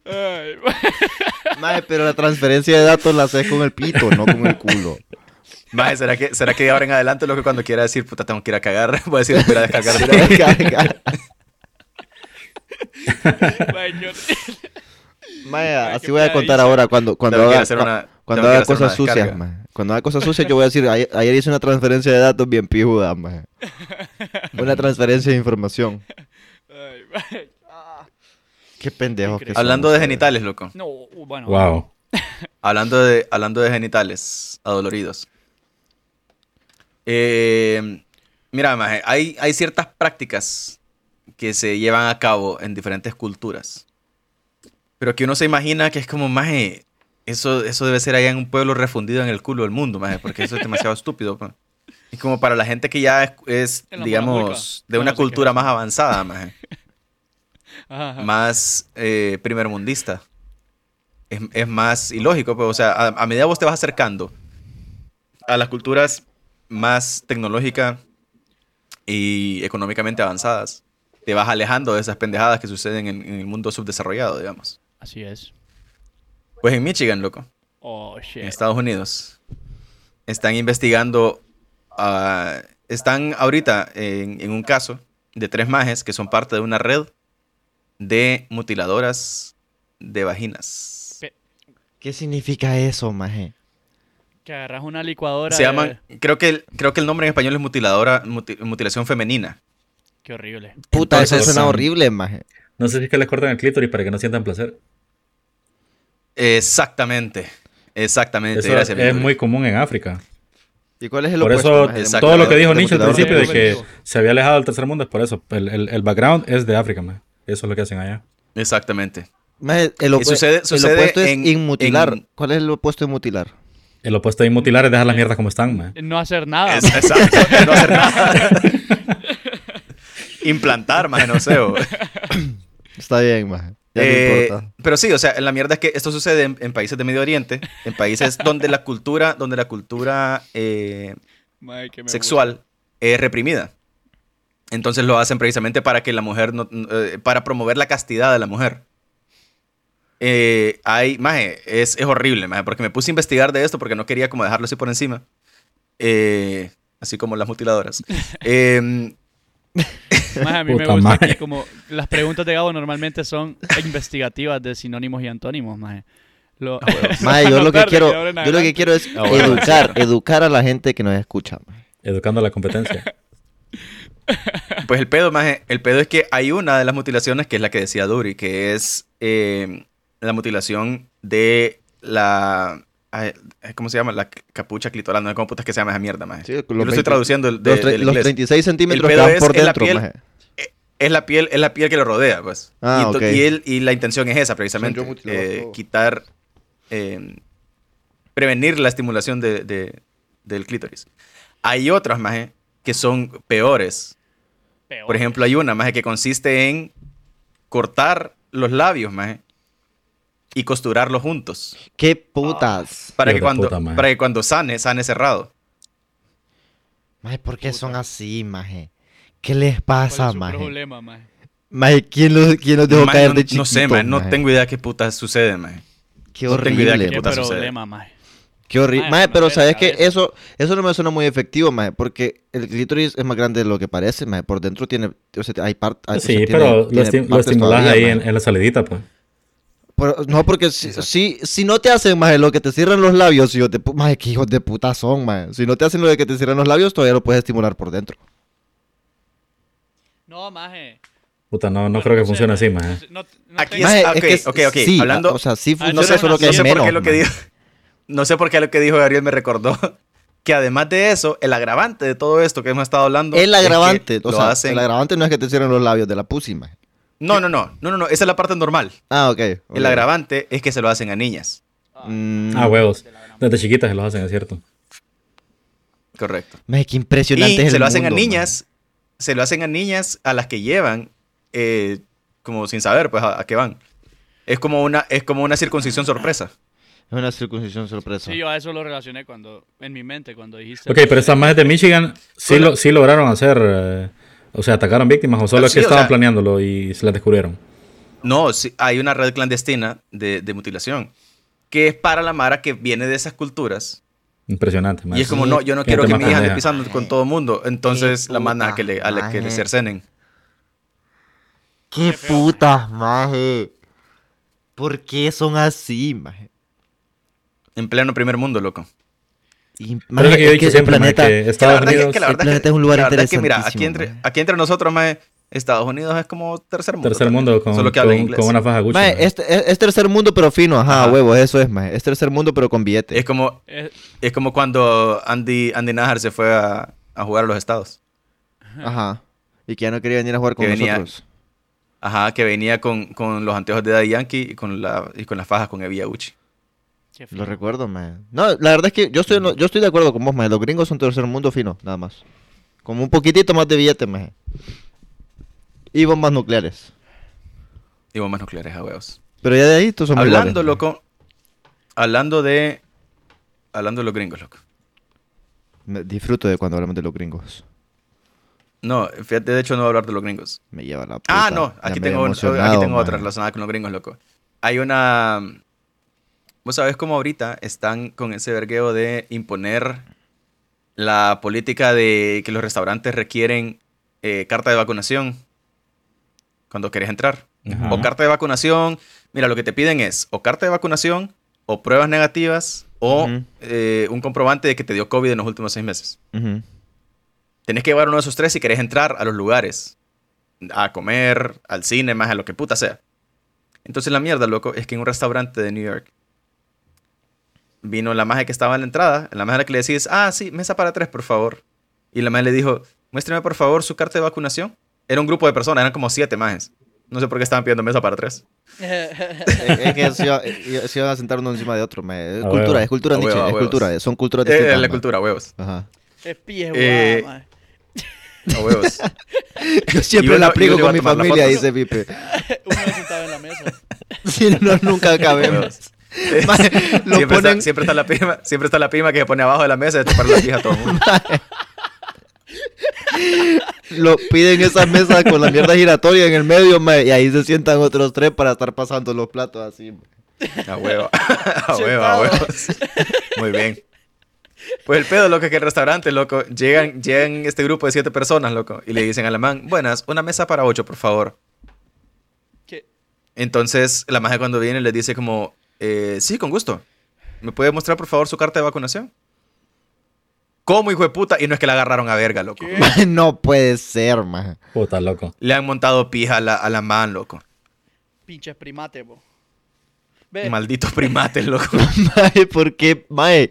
Ay, [laughs] Maje, pero la transferencia de datos la haces con el pito, no con el culo. Maje, ¿será que, ¿será que de ahora en adelante lo que cuando quiera decir, puta, tengo que ir a cagar? Voy a decir, voy a descargar. Carga. Ay, así voy a contar ahora cuando, cuando, haga, hacer cua- una- Cuando haga hacer una cosas sucias. Cuando haga cosas sucias, yo voy a decir, ayer, ayer hice una transferencia de datos bien pijuda. [laughs] Una transferencia de información. Ay. Ah. Qué pendejos que Hablando de genitales, loco. No, uh, bueno. Wow. [laughs] Hablando de, hablando de genitales adoloridos. Eh, mira, maje, hay, hay ciertas prácticas que se llevan a cabo en diferentes culturas. Pero que uno se imagina que es como, maje, eso, eso debe ser allá en un pueblo refundido en el culo del mundo, maje, porque eso es demasiado estúpido. pa. Y como para la gente que ya es, digamos, de una no sé qué cultura más avanzada, maje, [laughs] Ajá, ajá. más eh, primermundista. Es, es más ilógico, pues, o sea, a, a medida vos te vas acercando a las culturas más tecnológicas y económicamente avanzadas, te vas alejando de esas pendejadas que suceden en, en el mundo subdesarrollado, digamos. Así es. Pues en Michigan, loco, Oh, shit. en Estados Unidos, están investigando, ah, están ahorita en, en un caso de tres majes que son parte de una red de mutiladoras de vaginas. ¿Qué significa eso, maje? Que agarras una licuadora. Se de- llaman, creo que, el, creo que el nombre en español es mutiladora, muti- mutilación femenina. Qué horrible. Puta, eso suena um, horrible, maje. No sé si es que les cortan el clítoris para que no sientan placer. Exactamente, exactamente. Eso gracias, es muy común en África. ¿Y cuál es el Por opuesto, eso, todo lo que dijo Nietzsche al principio de que se había alejado del tercer mundo es por eso. El, el- el background es de África, man. Eso es lo que hacen allá. Exactamente. El, opu- sucede- el sucede opuesto es en- inmutilar. en- ¿Cuál es el opuesto de mutilar? El opuesto de mutilar es dejar las mierdas como están, man. No hacer nada. Es- exacto, [laughs] no hacer nada. Implantar, más no sé. Está bien, maje. Eh, pero sí, o sea, la mierda es que esto sucede en, en países de Medio Oriente, en países [laughs] donde la cultura, donde la cultura eh, Mae, que me sexual es reprimida. Entonces lo hacen precisamente para que la mujer, no- eh, para promover la castidad de la mujer. Eh, hay, maje, es, es horrible, maje, porque me puse a investigar de esto porque no quería como dejarlo así por encima. Eh, así como las mutiladoras. [laughs] [laughs] Mae, a mí me Puta gusta madre. que como las preguntas de Gabo normalmente son investigativas de sinónimos y antónimos, mae. Lo- [laughs] Maje, yo lo que quiero, yo lo que quiero es Ah, bueno, educar, educar a la gente que nos escucha. maje. Educando a la competencia. [laughs] Pues el pedo, maje, el pedo es que hay una de las mutilaciones que es la que decía Duri, que es eh, la mutilación de la... ay, ¿Cómo se llama? La capucha clitoral. No sé cómo putas que se llama esa mierda, maje. Sí, Yo los lo estoy 20 traduciendo de- los, tre- del los inglés. 36 centímetros El que pedo van es por en la dentro, piel. maje. Es la piel, es la piel que lo rodea, pues. Ah, y, y él- y la intención es esa, precisamente. Eh, quitar, eh, prevenir la estimulación de, de- del clítoris. Hay otras, maje, que son peores. Peor. Por ejemplo, hay una, maje, que consiste en cortar los labios, maje, y costurarlos juntos. ¿Qué putas? Para Hijo que, cuando, puta, para que cuando sane, sane cerrado. Maje, ¿por qué son así, maje? ¿Qué les ¿Cuál pasa, maje? problema, mae? Maje, ¿quién los, quién los dejó Maje, caer no, de no chiquitos, sé, maje, no maje? tengo idea qué putas sucede, maje. Qué no tengo idea horrible. qué ¿Qué puta sucede. problema, mae? Qué horrible. Maje, Maje, me pero sabes que eso, eso no me suena muy efectivo, maje, porque el clítoris es más grande de lo que parece, maje. Por dentro tiene, o sea, hay partes. sí, pero lo, esti- lo estimulas ahí en, en la salidita, pues. no, porque si, si, si no te hacen, maje, lo que te cierran los labios, hijos de pu- maje, qué hijos de puta son, maje. Si no te hacen lo de que te cierran los labios, todavía lo puedes estimular por dentro. No, maje. Puta, no, no Bueno, creo que funcione así, maje. No- no Aquí es- Maje, ok, es que ok, ok, sí, hablando- o sea, sí Ah, funciona, no sé- solo que no es sé por qué lo que dijo. No sé por qué lo que dijo Gabriel me recordó [laughs] que además de eso, el agravante de todo esto que hemos estado hablando. El es que agravante, o sea, hacen- el agravante no es que te cierren los labios de la pussy, maje. No, no, no, no, no, no, esa es la parte normal. Ah, ok. ok. El agravante es que se lo hacen a niñas. Mm, Ah, huevos. Desde chiquitas se los hacen, es cierto. Correcto. maje, qué impresionante Y es el se lo hacen mundo, a niñas, se lo hacen a niñas a las que llevan, eh, como sin saber, pues, a, a qué van. Es como una, es como una circuncisión sorpresa. Es una circuncisión sorpresa. Sí, yo a eso lo relacioné cuando, en mi mente, cuando dijiste. Ok, pero estas majes de Michigan sí, Bueno. lo, sí lograron hacer, eh, o sea, atacaron víctimas o solo es Sí, que o estaban sea- planeándolo y se las descubrieron. No, sí, hay una red clandestina de, de mutilación que es para la Mara que viene de esas culturas. Impresionante, Y maje. es como, no, yo no quiero que mi hija pendeja. pisando con todo el mundo. Entonces Qué la mandan a puta que le, a la que le cercenen. ¡Qué putas, maje! ¿Por qué son así, maje? En pleno primer mundo, loco. Y, maje, es lo que yo he es dicho que siempre, maje, planeta, que Que Estados la verdad que- Unidos, que la el verdad planeta que- es un lugar la verdad que, mira, aquí entre, aquí entre nosotros, maje, Estados Unidos es como tercer mundo. tercer también. mundo con, Solo que habla con, inglés. con una faja Gucci. Este- es, es tercer mundo, pero fino, ajá, Ajá. huevos, eso es, maje. Es tercer mundo, pero con billete. Es como, Es- es como cuando Andy, Andy Najar se fue a, a jugar a los estados. Ajá. Y que ya no quería venir a jugar con Que venía- nosotros. Ajá, que venía con, con los anteojos de Daddy Yankee y con, la, y con las fajas con Evia qué Lo recuerdo, maje. No, la verdad es que yo estoy, yo estoy de acuerdo con vos, maje. Los gringos son tercer mundo fino, nada más. Como un poquitito más de billete, maje. Y bombas nucleares. Y bombas nucleares a huevos. Pero ya de ahí todos somos Hablando, loco. Hablando de. Hablando de los gringos, loco. Me disfruto de cuando hablamos de los gringos. No, fíjate, de hecho no voy a hablar de los gringos. Me lleva la puta. Ah, no, aquí tengo, un- aquí tengo otra relacionada con los gringos, loco. Hay una... Vos sabés cómo ahorita están con ese vergueo de imponer la política de que los restaurantes requieren eh, carta de vacunación cuando querés entrar. Ajá. O carta de vacunación. Mira, lo que te piden es o carta de vacunación o pruebas negativas o eh, un comprobante de que te dio COVID en los últimos seis meses. Ujú. Tenés que llevar uno de esos tres si querés entrar a los lugares. A comer, al cine, más a lo que puta sea. Entonces la mierda, loco, es que en un restaurante de New York vino la magia que estaba en la entrada, la magia a la que le decís, ah, sí, mesa para tres, por favor. Y la magia le dijo, muéstrame por favor su carta de vacunación. Era un grupo de personas, eran como siete majes. No sé por qué estaban pidiendo mesa para tres. es, [laughs] es que se, eh, se iban a sentar uno encima de otro. maje. Es A cultura, huevo. es cultura Nietzsche, huevo, es huevos. cultura. Son culturas Eh, distintas. la maje. cultura, huevos. Ajá. Es pie Eh. [laughs] A huevos. [laughs] Yo siempre uno- la aplico con mi familia, dice Pipe. Uno se sentaba en la mesa. Si no, nunca acabemos. Maje, lo siempre, ponen- está, siempre está la prima, siempre está la prima que se pone abajo de la mesa y te para la pija a todo el mundo. Lo piden esas mesas con la mierda giratoria en el medio, y ahí se sientan otros tres para estar pasando los platos así. [laughs] A huevo. A huevo, a huevos. Muy bien. Pues el pedo, loco, es que el restaurante, loco, llegan, llegan este grupo de siete personas, loco, y le dicen al man, buenas, una mesa para ocho, por favor. ¿Qué? Entonces, la magia cuando viene les dice como, eh, sí, con gusto. ¿Me puede mostrar, por favor, su carta de vacunación? ¿Cómo, hijo de puta? Y no es que la agarraron a verga, loco. [laughs] No puede ser, maje. Puta, loco. Le han montado pija a la, a la man, loco. Pinches primates, bo. Ve, Malditos primates, loco. [laughs] Maje, ¿por qué, maje?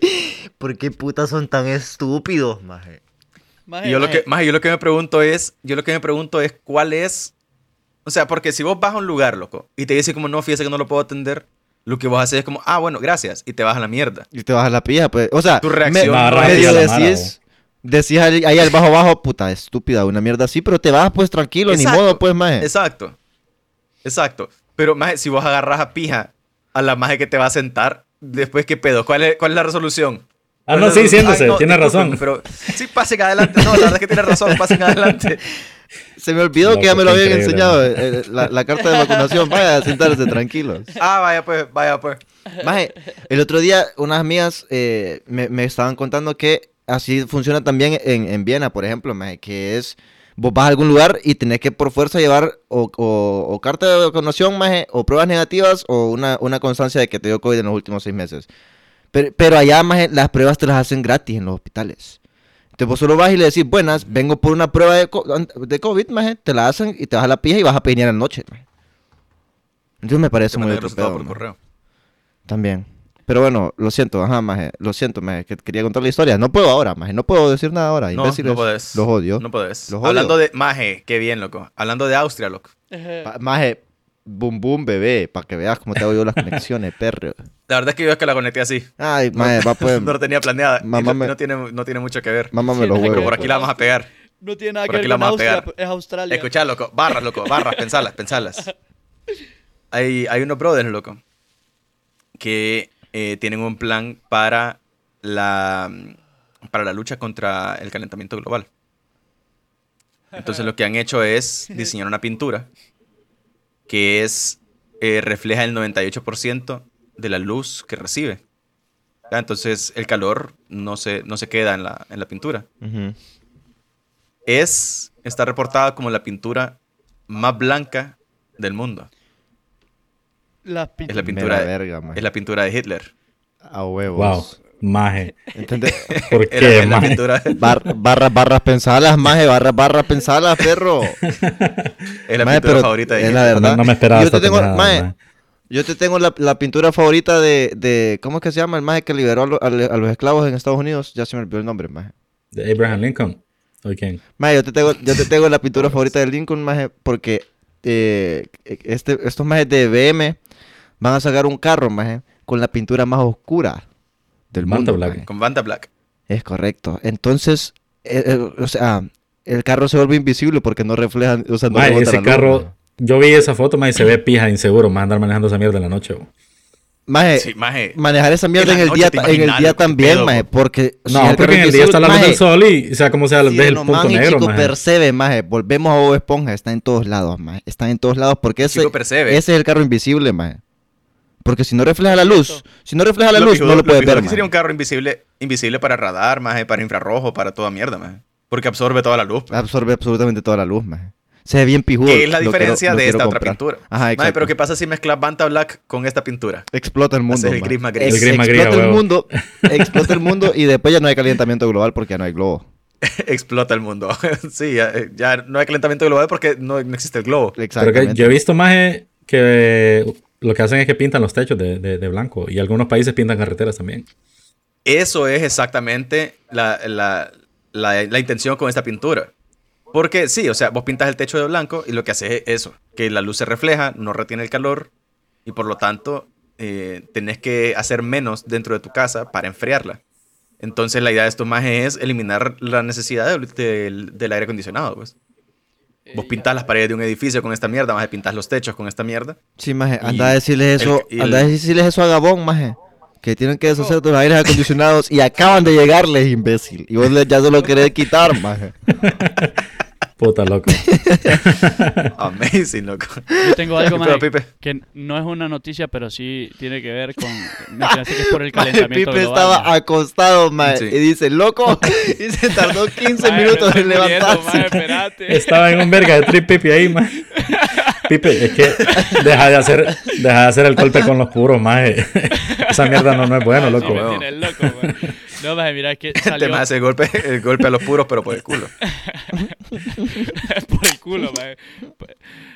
¿Por qué putas son tan estúpidos, maje? maje, Y yo lo que, más yo lo que me pregunto es, yo lo que me pregunto es cuál es, o sea, porque si vos vas a un lugar, loco, y te dice como no, fíjese que no lo puedo atender, lo que vos haces es como, ah, bueno, gracias, y te vas a la mierda. Y te vas a la pija, pues. O sea, Tu reacción me- no medio decís, decís ahí ahí al bajo bajo, puta, estúpida, una mierda así, pero te vas pues tranquilo, Exacto, ni modo, pues, maje. Exacto, exacto. Pero, más si vos agarras a pija a la maje que te va a sentar, después, ¿qué pedo? ¿Cuál es, cuál es la resolución? Ah, ¿Cuál no, sí, siéntese, no, tiene razón. Pero sí, pasen adelante. No, la verdad es que tiene razón, pasen adelante. [laughs] Se me olvidó que ya me lo habían increíble, enseñado, eh, eh, la, la carta de vacunación. [laughs] Vaya a sentarse tranquilos. Ah, vaya pues, vaya pues. Maje, el otro día unas amigas eh, me, me estaban contando que así funciona también en, en Viena, por ejemplo, maje, que es, vos vas a algún lugar y tenés que por fuerza llevar o, o- o carta de vacunación, maje, o pruebas negativas, o una, una constancia de que te dio COVID en los últimos seis meses. Pero, pero allá, maje, las pruebas te las hacen gratis en los hospitales. Entonces vos solo vas y le decís, buenas, vengo por una prueba de, co- de COVID, maje, te la hacen y te vas a la pija y vas a pedir en la noche, maje. Entonces me parece Te muy otro resultado pedo, por maje. correo. También. Pero bueno, lo siento, ajá, maje. Lo siento, maje, que quería contar la historia. No puedo ahora, maje. No puedo decir nada ahora. No, Imbéciles. no podés. Los odio. No podés. Los odio. Hablando de Maje, qué bien, loco. Hablando de Austria, loco. maje, boom boom, bebé. Para que veas cómo te hago yo las [laughs] conexiones, perro. La verdad es que yo es que la conecté así. Ay, maje, va pues. [laughs] no lo tenía planeada. Mamá no, me- no tiene, no tiene mucho que ver. Mámame Sí, los nada que Pero por aquí la vamos a pegar. no tiene nada por que aquí ver la con vamos a Austria, pegar. es Australia. Escuchá, loco. Barras, loco. Barras, pensalas, pensalas. [laughs] Hay, hay unos brothers, loco, que eh, tienen un plan para la, para la lucha contra el calentamiento global. Entonces lo que han hecho es diseñar una pintura que es eh, refleja el 98% de la luz que recibe. Ah, Entonces el calor no se, no se queda en la, en la pintura. Es, está reportada como la pintura más blanca del mundo. Las Es la pintura, de, verga, es la pintura de Hitler. A huevos. Wow. Maje. ¿Entendés? [laughs] ¿Por [laughs] Era qué, la maje? [laughs] Bar- barras, barras pensadas, maje, barras, barras pensadas, perro. Es la Maje, pintura pero favorita de es la verdad. No, no me esperaba Yo te tengo, maje, maje. yo te tengo la, la pintura favorita de, de, ¿cómo es que se llama el maje que liberó a, lo- a le- a los esclavos en Estados Unidos? Ya se me olvidó el nombre, maje. ¿De Abraham Lincoln? ¿O quién? Maje, yo te tengo, yo te tengo la pintura favorita de Lincoln, maje, porque eh, este, estos majes de BM van a sacar un carro, maje, con la pintura más oscura del Manta mundo, Black. Con Banda Black. Es correcto. Entonces, eh, eh, o sea, el carro se vuelve invisible porque no refleja, o sea, no ese luz, carro, yo vi esa foto, maje, y se ve pija inseguro, más andar manejando esa mierda en la noche. Maje, Sí, maje. manejar esa mierda En el día, en el día también, pedo, maje, porque si No, carro porque en el día está la luz del sol y, o sea, como sea, sí, ves el punto man, negro, Chico maje. Percebe, maje. Volvemos a Bob Esponja, está en todos lados, maje. Está en todos lados porque ese, ese es el carro invisible, maje. Porque si no refleja la luz, si no refleja la Lo luz, no lo pijudo ver, que sería un carro invisible, invisible para radar, maje, para infrarrojo, para toda mierda, maje. Porque absorbe toda la luz. pues. Absorbe absolutamente toda la luz, maje. Se ve bien pijudo. ¿Qué es la quiero- diferencia de esta otra pintura? Ajá, Maje, exacto. pero ¿qué pasa si mezclas Banta Black con esta pintura? Explota el mundo. El gris más gris. El gris más gris, explota el huevo. mundo, explota el mundo y después ya no hay calentamiento global porque ya no hay globo. [laughs] Explota el mundo. [laughs] sí, ya, ya no hay calentamiento global porque no, no existe el globo. Pero Exactamente. que yo he visto más que lo que hacen es que pintan los techos de, de- de blanco y algunos países pintan carreteras también. Eso es exactamente la, la- la- intención con esta pintura. Porque sí, o sea, vos pintas el techo de blanco y lo que hace es eso, que la luz se refleja, no retiene el calor y por lo tanto eh, tenés que hacer menos dentro de tu casa para enfriarla. Entonces la idea de esto más es eliminar la necesidad del, del- del aire acondicionado. Pues. Vos pintas las paredes de un edificio con esta mierda, más de pintas los techos con esta mierda. Sí, maje, anda a decirles el- eso, y anda a el- decirles eso a Gabón, maje. Que tienen que deshacer de los aires acondicionados y acaban de llegarles, imbécil. Y vos le- ya se lo querés quitar, maje. [laughs] Puta loco. [laughs] Amazing, loco. Yo tengo algo ¿Qué más Pipe? que no es una noticia, pero sí tiene que ver con... mencionaste que es por el [laughs] Maje, calentamiento Pipe global, estaba maje. acostado, maje. Sí. Y dice, loco. [laughs] y se tardó 15 Maje, minutos me en muriendo, levantarse. maje, espérate. Estaba en un verga de trip pipi ahí, man. Pipe, es que deja de hacer, deja de hacer el golpe con los puros, maje. [laughs] Esa mierda no, no es bueno, loco. huevo. tienes loco, man. No, maje, mira, es que Te salió más el golpe, el golpe a los puros, pero por el culo. [laughs] por el culo, maje.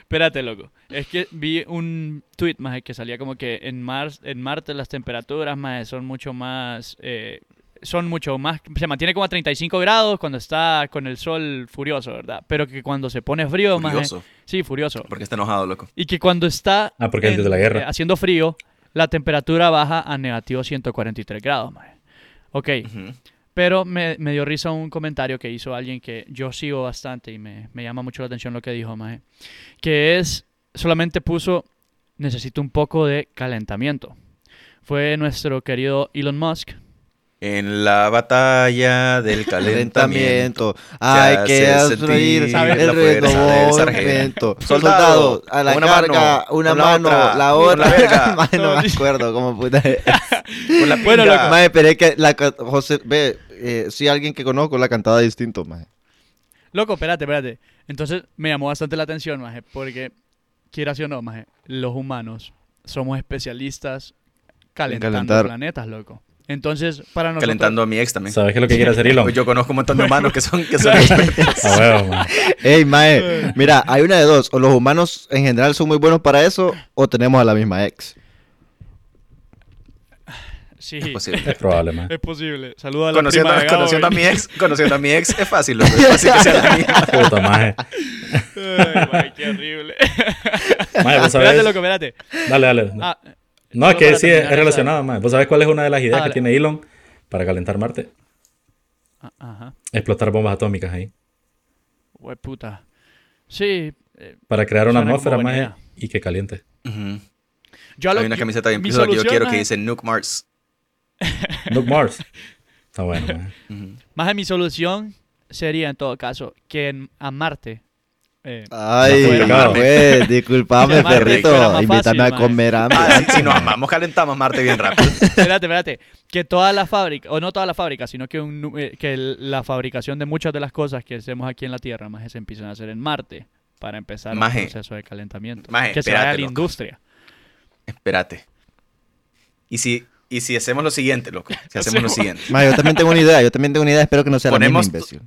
Espérate, loco. Es que vi un tweet, maje, que salía como que en, Mars, en Marte las temperaturas, maje, son mucho más... eh, son mucho más... Se mantiene como a 35 grados cuando está con el sol furioso, ¿verdad? Pero que cuando se pone frío, maje... Furioso. Sí, furioso. Porque está enojado, loco. Y que cuando está Ah, porque antes de la guerra. eh, haciendo frío, la temperatura baja a negativo 143 grados, maje. Ok, Ujú. pero me, me dio risa un comentario que hizo alguien que yo sigo bastante y me, me llama mucho la atención lo que dijo, maje. Que es, solamente puso, necesito un poco de calentamiento. Fue nuestro querido Elon Musk. En la batalla del [laughs] calentamiento. Hay que destruir el sargento. Soldado, a la una carga, mano, una con la mano, otra, la verga. [laughs] No No, me acuerdo cómo puta [laughs] es. Con la Bueno, loco, Maje, pero es que la José, ve, eh, sí alguien que conozco la cantaba distinto, maje. Loco, espérate, espérate. Entonces me llamó bastante la atención, maje, porque, quieras o no, maje, los humanos somos especialistas calentando calentar. planetas, loco. Entonces, para nosotros... Calentando a mi ex también. ¿Sabes qué es lo que quiere hacer Elon? Pues [laughs] yo conozco un montón de humanos que son, que son [laughs] expertos. A huevo, [laughs] man. Ey, maje, mira, hay una de dos. O los humanos en general son muy buenos para eso, o tenemos a la misma ex. Sí, Es posible. Es probable, man. es posible. Saluda a la Conociendo, prima de Gabo, conociendo a mi ex, conociendo a mi ex es fácil, loco. Es fácil que sea la misma. Puta, maje. Ay, qué horrible. Maje, vos espérate, loco, espérate. Dale, dale. Ah, No, es que sí, es relacionado, man. ¿Vos sabés cuál es una de las ideas Ah, que dale. tiene Elon para calentar Marte? ah, Ajá. Explotar bombas atómicas ahí. Güey, puta. Sí. eh, Para crear una atmósfera, idea. y que caliente. Yo a lo Hay una camiseta bien mi pijuda que yo quiero que dice Nuke Mars. [laughs] Nuke Mars. Está bueno. Más de mi solución sería, en todo caso, que en- a Marte... eh, Ay, Marte. pues, disculpame, perrito. Invítame a comer hambre. Ah, si nos amamos, calentamos Marte bien rápido. [laughs] espérate, espérate. Que toda la fábrica, o no toda la fábrica, sino que, un eh, que el- la fabricación de muchas de las cosas que hacemos aquí en la Tierra, más se empiezan a hacer en Marte para empezar Maje. un proceso de calentamiento. Maje, que se vaya a la loco. industria. Espérate. ¿Y si, ¿Y si hacemos lo siguiente, loco? Si [laughs] hacemos lo siguiente. Maje, yo también tengo una idea, yo también tengo una idea, espero que no sea Ponemos la misma imbécil.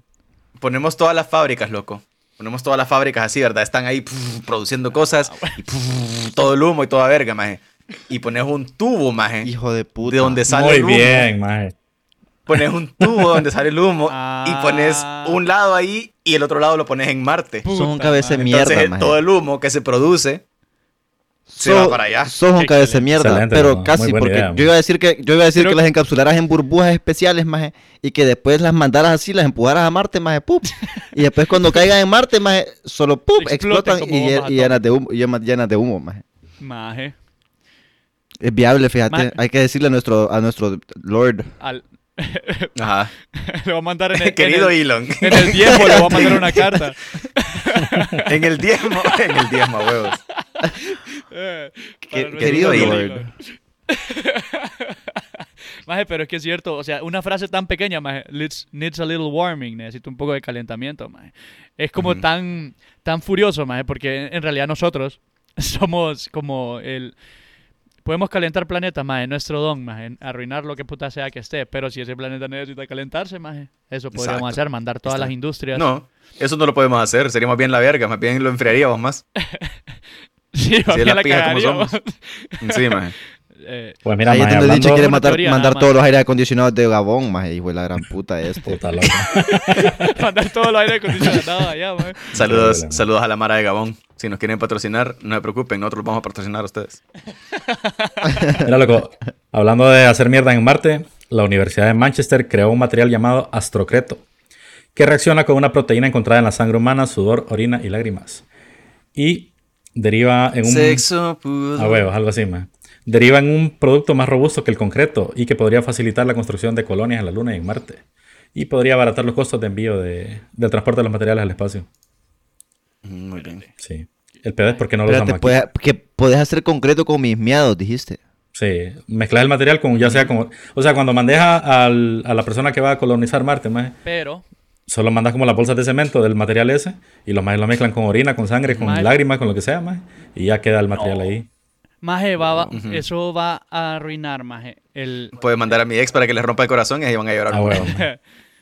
Ponemos todas las fábricas, loco. Ponemos todas las fábricas así, ¿verdad? Están ahí puf, produciendo cosas. Y puf, todo el humo y toda verga, maje. Y pones un tubo, maje. Hijo de puta. De donde sale Muy el humo. bien, maje. Pones un tubo donde sale el humo. Ah. Y pones un lado ahí y el otro lado lo pones en Marte. Puta cabeza de mierda, Entonces, maje. todo el humo que se produce se Sos- va para allá. Sos un cabeza de mierda, Excelente, pero no, casi, porque idea, yo iba a decir que yo iba a decir que las encapsularas en burbujas especiales, maje, y que después las mandaras así, las empujaras a Marte, maje, pup. y después cuando caigan en Marte, maje, solo pup, explotan y, llenas de humo, y llenas- llenas de humo, maje. Maje. Es viable, fíjate. Maje. Hay que decirle a nuestro a nuestro Lord. Al... [laughs] Ajá. le voy a mandar en el, Querido en el, Elon. en el diezmo, le voy a mandar una [laughs] carta. en el diezmo. En el diezmo, huevos. [laughs] Eh, querido. Elon. [laughs] Maje, pero es que es cierto, o sea, una frase tan pequeña, maje, "Let's- needs a little warming, necesito un poco de calentamiento, maje. Es como Ujú. tan, tan furioso, maje, porque en realidad nosotros [laughs] somos como el... Podemos calentar planetas, maje, nuestro don, maje, arruinar lo que puta sea que esté, pero si ese planeta necesita calentarse, maje, eso podríamos Exacto. hacer, mandar todas Está. las industrias. No, eso no lo podemos hacer. Sería más bien la verga. Más bien lo enfriaríamos más. [laughs] Sí, Sí, bien la la pija como cagaríamos. Sí, maje. Eh, Pues mira, Ahí es maje, donde Dicho hablando... quiere matar- teoría, mandar nada todos más. los aire acondicionados de Gabón, maje, hijo de la gran puta este. Puta loco. [laughs] mandar todo el aire acondicionado allá, maje. Saludos, Hola. saludos a la Mara de Gabón. Si nos quieren patrocinar, no se preocupen, nosotros los vamos a patrocinar a ustedes. [laughs] Mira, loco, hablando de hacer mierda en Marte, la Universidad de Manchester creó un material llamado astrocreto, que reacciona con una proteína encontrada en la sangre humana, sudor, orina y lágrimas. Y deriva en un... Sexo puro. A huevos, algo así, más. Deriva en un producto más robusto que el concreto y que podría facilitar la construcción de colonias en la Luna y en Marte. Y podría abaratar los costos de envío de, del transporte de los materiales al espacio. Mm, Muy bien. Sí. El pedo es porque no lo usamos aquí. que podés hacer concreto con mis miados, dijiste. Sí, mezclar el material con, ya sea como, o sea, cuando mandes a, al- a la persona que va a colonizar Marte, maje, Pero, solo mandas como las bolsas de cemento del material ese y los más lo mezclan con orina, con sangre, con Maje. lágrimas, con lo que sea, maje, y ya queda el material ahí. maje, va, va- eso va a arruinar, maje, el... Puedes mandar a mi ex para que les rompa el corazón y ahí van a llorar. Ah, huevo, [laughs] maje.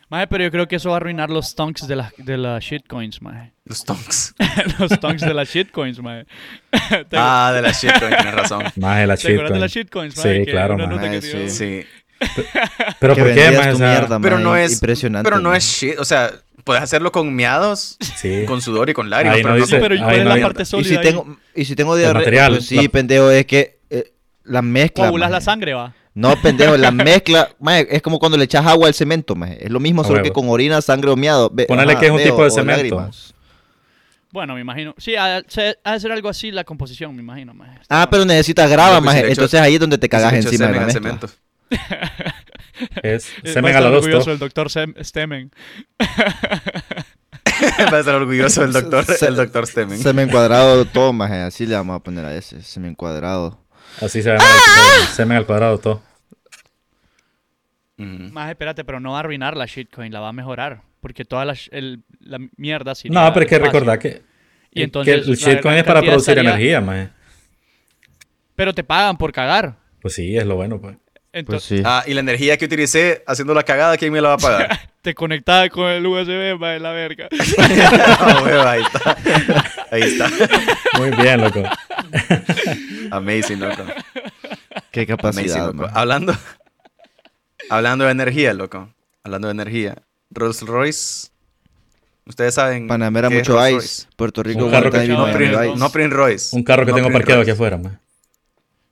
Maje, pero yo creo que eso va a arruinar los stonks de las de las shitcoins, maje. Los tonks. [laughs] los stonks de las shitcoins, maje. ¿Te, [laughs] Ah, de la shitcoin, tienes razón. Maje, la ¿te acuerdas de las shitcoins, maje? Sí, Que claro, maje. Sí. [laughs] Pero ¿por qué, vendías maje? tu O sea, mierda, Pero no es. impresionante. Pero no es shit. O sea, puedes hacerlo con miados, Sí. con sudor y con lágrimas. Pero no dice- Pero ¿y cuál es no la parte Y sólida si ahí? tengo, y si tengo diarrea, material, pues sí, la- pendejo, es que eh, la mezcla. Coagulas la sangre, va. No, pendejo, la [laughs] mezcla, maje, es como cuando le echas agua al cemento, maje. Es lo mismo, A solo huevo. que con orina, sangre o miado. Ponele que es un veo, tipo de cemento. lágrimas. Bueno, me imagino. Sí, ha, de ser algo así la composición, me imagino, maje. Ah, pero necesitas grava, maje. si Entonces ahí es donde te cagas Si encima de la mezcla. cemento. [laughs] es orgulloso el doctor Sem- Stemen. [laughs] Va a estar orgulloso el doctor, Se- el doctor Stemen. Semen cuadrado, todo, maje. Así le vamos a poner a ese. Semen cuadrado. Así se llama episodio, semen al cuadrado, todo. Ujú. Más espérate, pero no va a arruinar la shitcoin, la va a mejorar. Porque toda la, el- la mierda No, pero es que recordar que, Y que entonces el la shitcoin es para producir estaría- energía, maje. Pero te pagan por cagar. Pues sí, es lo bueno, pues. Pues Entonces, sí. Ah, y la energía que utilicé haciendo la cagada, ¿quién me la va a pagar? [laughs] te conectaba con el USB, va de la verga. [laughs] Ah, huevo, ahí está. Ahí está. Muy bien, loco. Amazing, loco. Qué Amazing, capacidad, loco. maje. Hablando, hablando de energía, loco. Hablando de energía. Rolls Royce. Ustedes saben. Panamera qué es mucho Rolls ice. Royce? Puerto Rico Un carro que- No, Prince, no Prince Royce. Un carro que No tengo parqueado aquí afuera.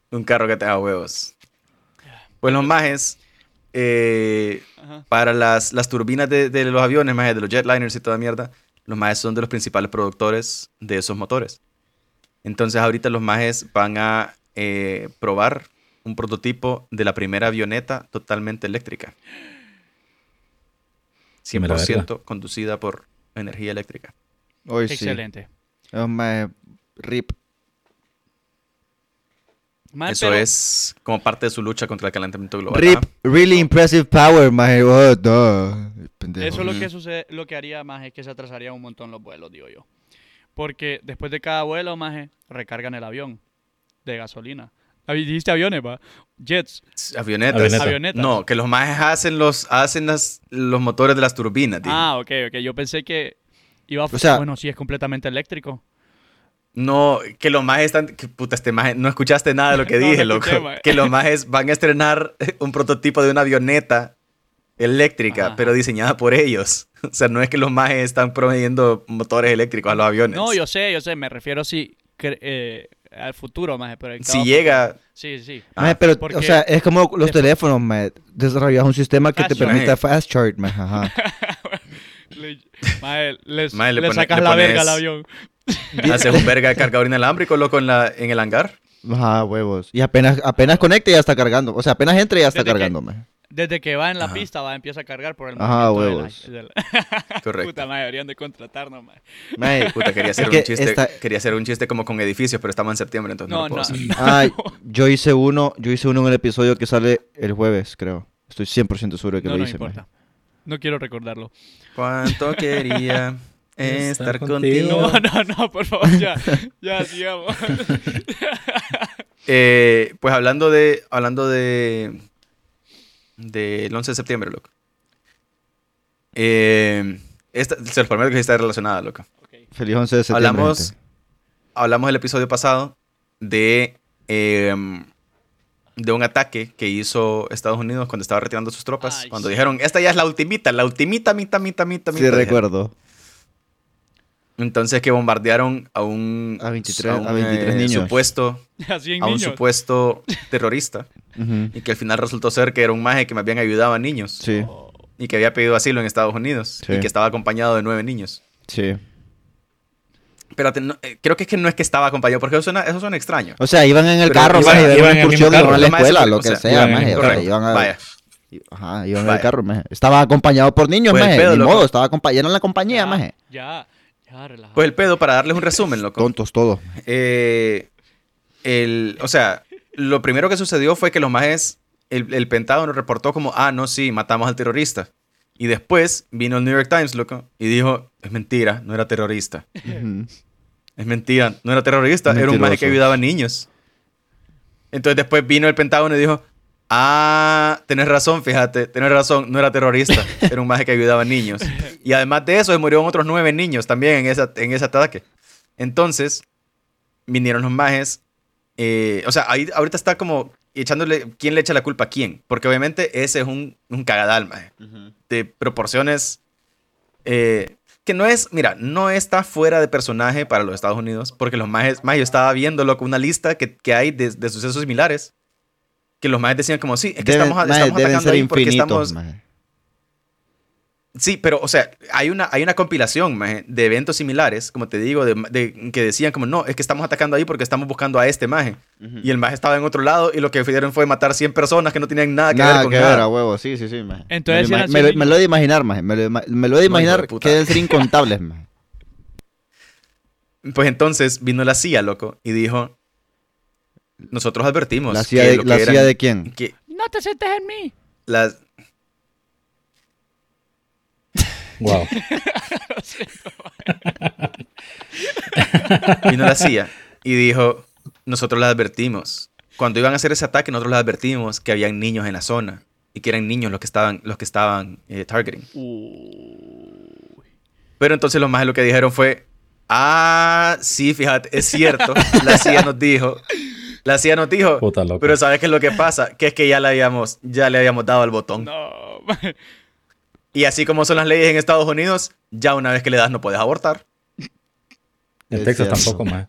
Un carro que te da huevos. Pues los majes, eh, para las, las turbinas de, de los aviones, majes, de los jetliners y toda mierda, los majes son de los principales productores de esos motores. Entonces ahorita los majes van a eh, probar un prototipo de la primera avioneta totalmente eléctrica. me la 100% conducida por energía eléctrica. Hoy sí. Excelente. Oh, maje, rip. Maje, Eso pero- es como parte de su lucha contra el calentamiento global. Rip, Ajá. really impressive power, maje. Oh. Eso es lo que sucede, lo que haría más es que se atrasaría un montón los vuelos, digo yo. Porque después de cada vuelo, más recargan el avión de gasolina. Avi- Dijiste aviones, va. Jets. Avionetas. Avioneta. Avionetas. No, que los majes hacen los, hacen las, los motores de las turbinas. dije. Ah, ok, ok. Yo pensé que iba a... O sea- bueno, sí, es completamente eléctrico. No, que los majes están. Que puta, este maje, no escuchaste nada de lo que [laughs] No, dije, no loco. maje. que los majes van a estrenar un prototipo de una avioneta eléctrica, Ajá. pero diseñada por ellos. [laughs] O sea, no es que los majes están proveyendo motores eléctricos a los aviones. No, yo sé, yo sé. Me refiero cre- eh, al futuro, más. Pero en Si llega. Sí, sí. Ah, Maje, pero, porque- o sea, es como los teléfonos, maje. Desarrollas un sistema que Fast te permita fast charge, maje. Ajá. [laughs] Le, mae, les, Mae, le le pone- sacas le la verga al avión. Haces un verga de cargador inalámbrico, loco, en, la, en el hangar. Ajá, huevos. Y apenas, apenas conecte ya está cargando. O sea, apenas entre ya está Desde que- cargando, maje. Desde que va en la Ajá. pista, va, empieza a cargar por el Ajá, movimiento de la- huevos. de la- [laughs] Correcto. Puta madre, deberían de contratarnos. Maje, [laughs] Puta, quería hacer Es un chiste. esta- Quería hacer un chiste como con edificios, pero estamos en septiembre, entonces no, No, lo puedo no. hacer. [laughs] Ay, yo hice uno, yo hice uno en el episodio que sale el jueves, creo. Estoy 100% seguro de que No, lo no hice, importa. maje. No quiero recordarlo. ¿Cuánto quería estar Estar contigo? contigo. No, no, no, por favor, ya. Ya, sigamos. [laughs] Eh, pues hablando de. Hablando de. Del 11 de septiembre, loco. Eh, esta, se los prometo que sí está relacionada, loco. Feliz 11 de septiembre. Hablamos, gente. hablamos el episodio pasado de. em, de un ataque que hizo Estados Unidos cuando estaba retirando sus tropas. Ay, cuando sí. dijeron, esta ya es la ultimita, la ultimita, mita, mita, mita, Sí, mita. dijeron. Entonces que bombardearon a un, A 23 un, a 23 eh, niños. supuesto [laughs] a un niños. supuesto terrorista y que al final resultó ser que era un maje que más bien ayudaba a niños Sí, y que había pedido asilo en Estados Unidos Sí. y que estaba acompañado de nueve niños. sí. No, eh, creo que es que no es que estaba acompañado porque eso suena, eso suena extraño. O sea, iban en el Pero carro, iban- maje, iban en el excursión, iban a la. Lo escuela, lo o que sea, iban maje. mismo o sea, Correcto. iban a- Vaya. Ajá, iban en el carro, maje. Estaba acompañado por niños, Pues maje. pedo, Ni loco. modo, estaba acompañado en la compañía, ya, maje. Ya. Pues el pedo, para darles un resumen, loco. Tontos todos. Eh, el, o sea, lo primero que sucedió fue que los majes, el, el Pentágono reportó como, ah, no, sí, matamos al terrorista. Y después vino el New York Times, loco, y dijo, es mentira, no era terrorista. Es mentira, no era terrorista, era un maje que ayudaba a niños. Entonces después vino el Pentágono y dijo, ah, tenés razón, fíjate, tenés razón, no era terrorista, [laughs] era un maje que ayudaba a niños. Y además de eso, murieron otros nueve niños también en, esa, en ese ataque. Entonces, vinieron los majes, eh, o sea, ahí ahorita está como echándole, ¿quién le echa la culpa a quién? Porque obviamente ese es un, un cagadal, maje, de proporciones eh, que no es, mira, no está fuera de personaje para los Estados Unidos, porque los majes, más yo estaba viendo loco, una lista que, que hay de, de sucesos similares, que los majes decían como, sí, es que Deben, estamos, maje, estamos deben atacando ser ahí porque infinitos, estamos... maje. Sí, pero, o sea, hay una, hay una compilación maje, de eventos similares, como te digo, de, de- que decían como, no, es que estamos atacando ahí porque estamos buscando a este maje. Y el maje estaba en otro lado y lo que hicieron fue matar 100 personas que no tenían nada que Nada ver con que nada. ver, a huevo, sí, sí, sí, maje. Entonces me, lo me, me he de imaginar, maje. Me lo, me lo he de No, imaginar puta. que deben ser incontables, maje. [laughs] Pues entonces vino la CIA, loco, y dijo, nosotros advertimos. ¿La CIA, que de, lo que la eran- CIA de quién? que No te sientes en mí. las... Wow. [laughs] Vino la CIA y dijo, nosotros les advertimos. Cuando iban a hacer ese ataque, nosotros les advertimos que habían niños en la zona y que eran niños los que estaban, los que estaban eh, targeting. Pero entonces los más lo que dijeron fue, ah, sí, fíjate, es cierto, la CIA nos dijo, la CIA nos dijo, Puta loco. pero ¿sabes qué es lo que pasa? Que es que ya le habíamos, ya le habíamos dado el botón. No. [laughs] Y así como son las leyes en Estados Unidos, ya una vez que le das no puedes abortar. En Texas cierto. tampoco, más.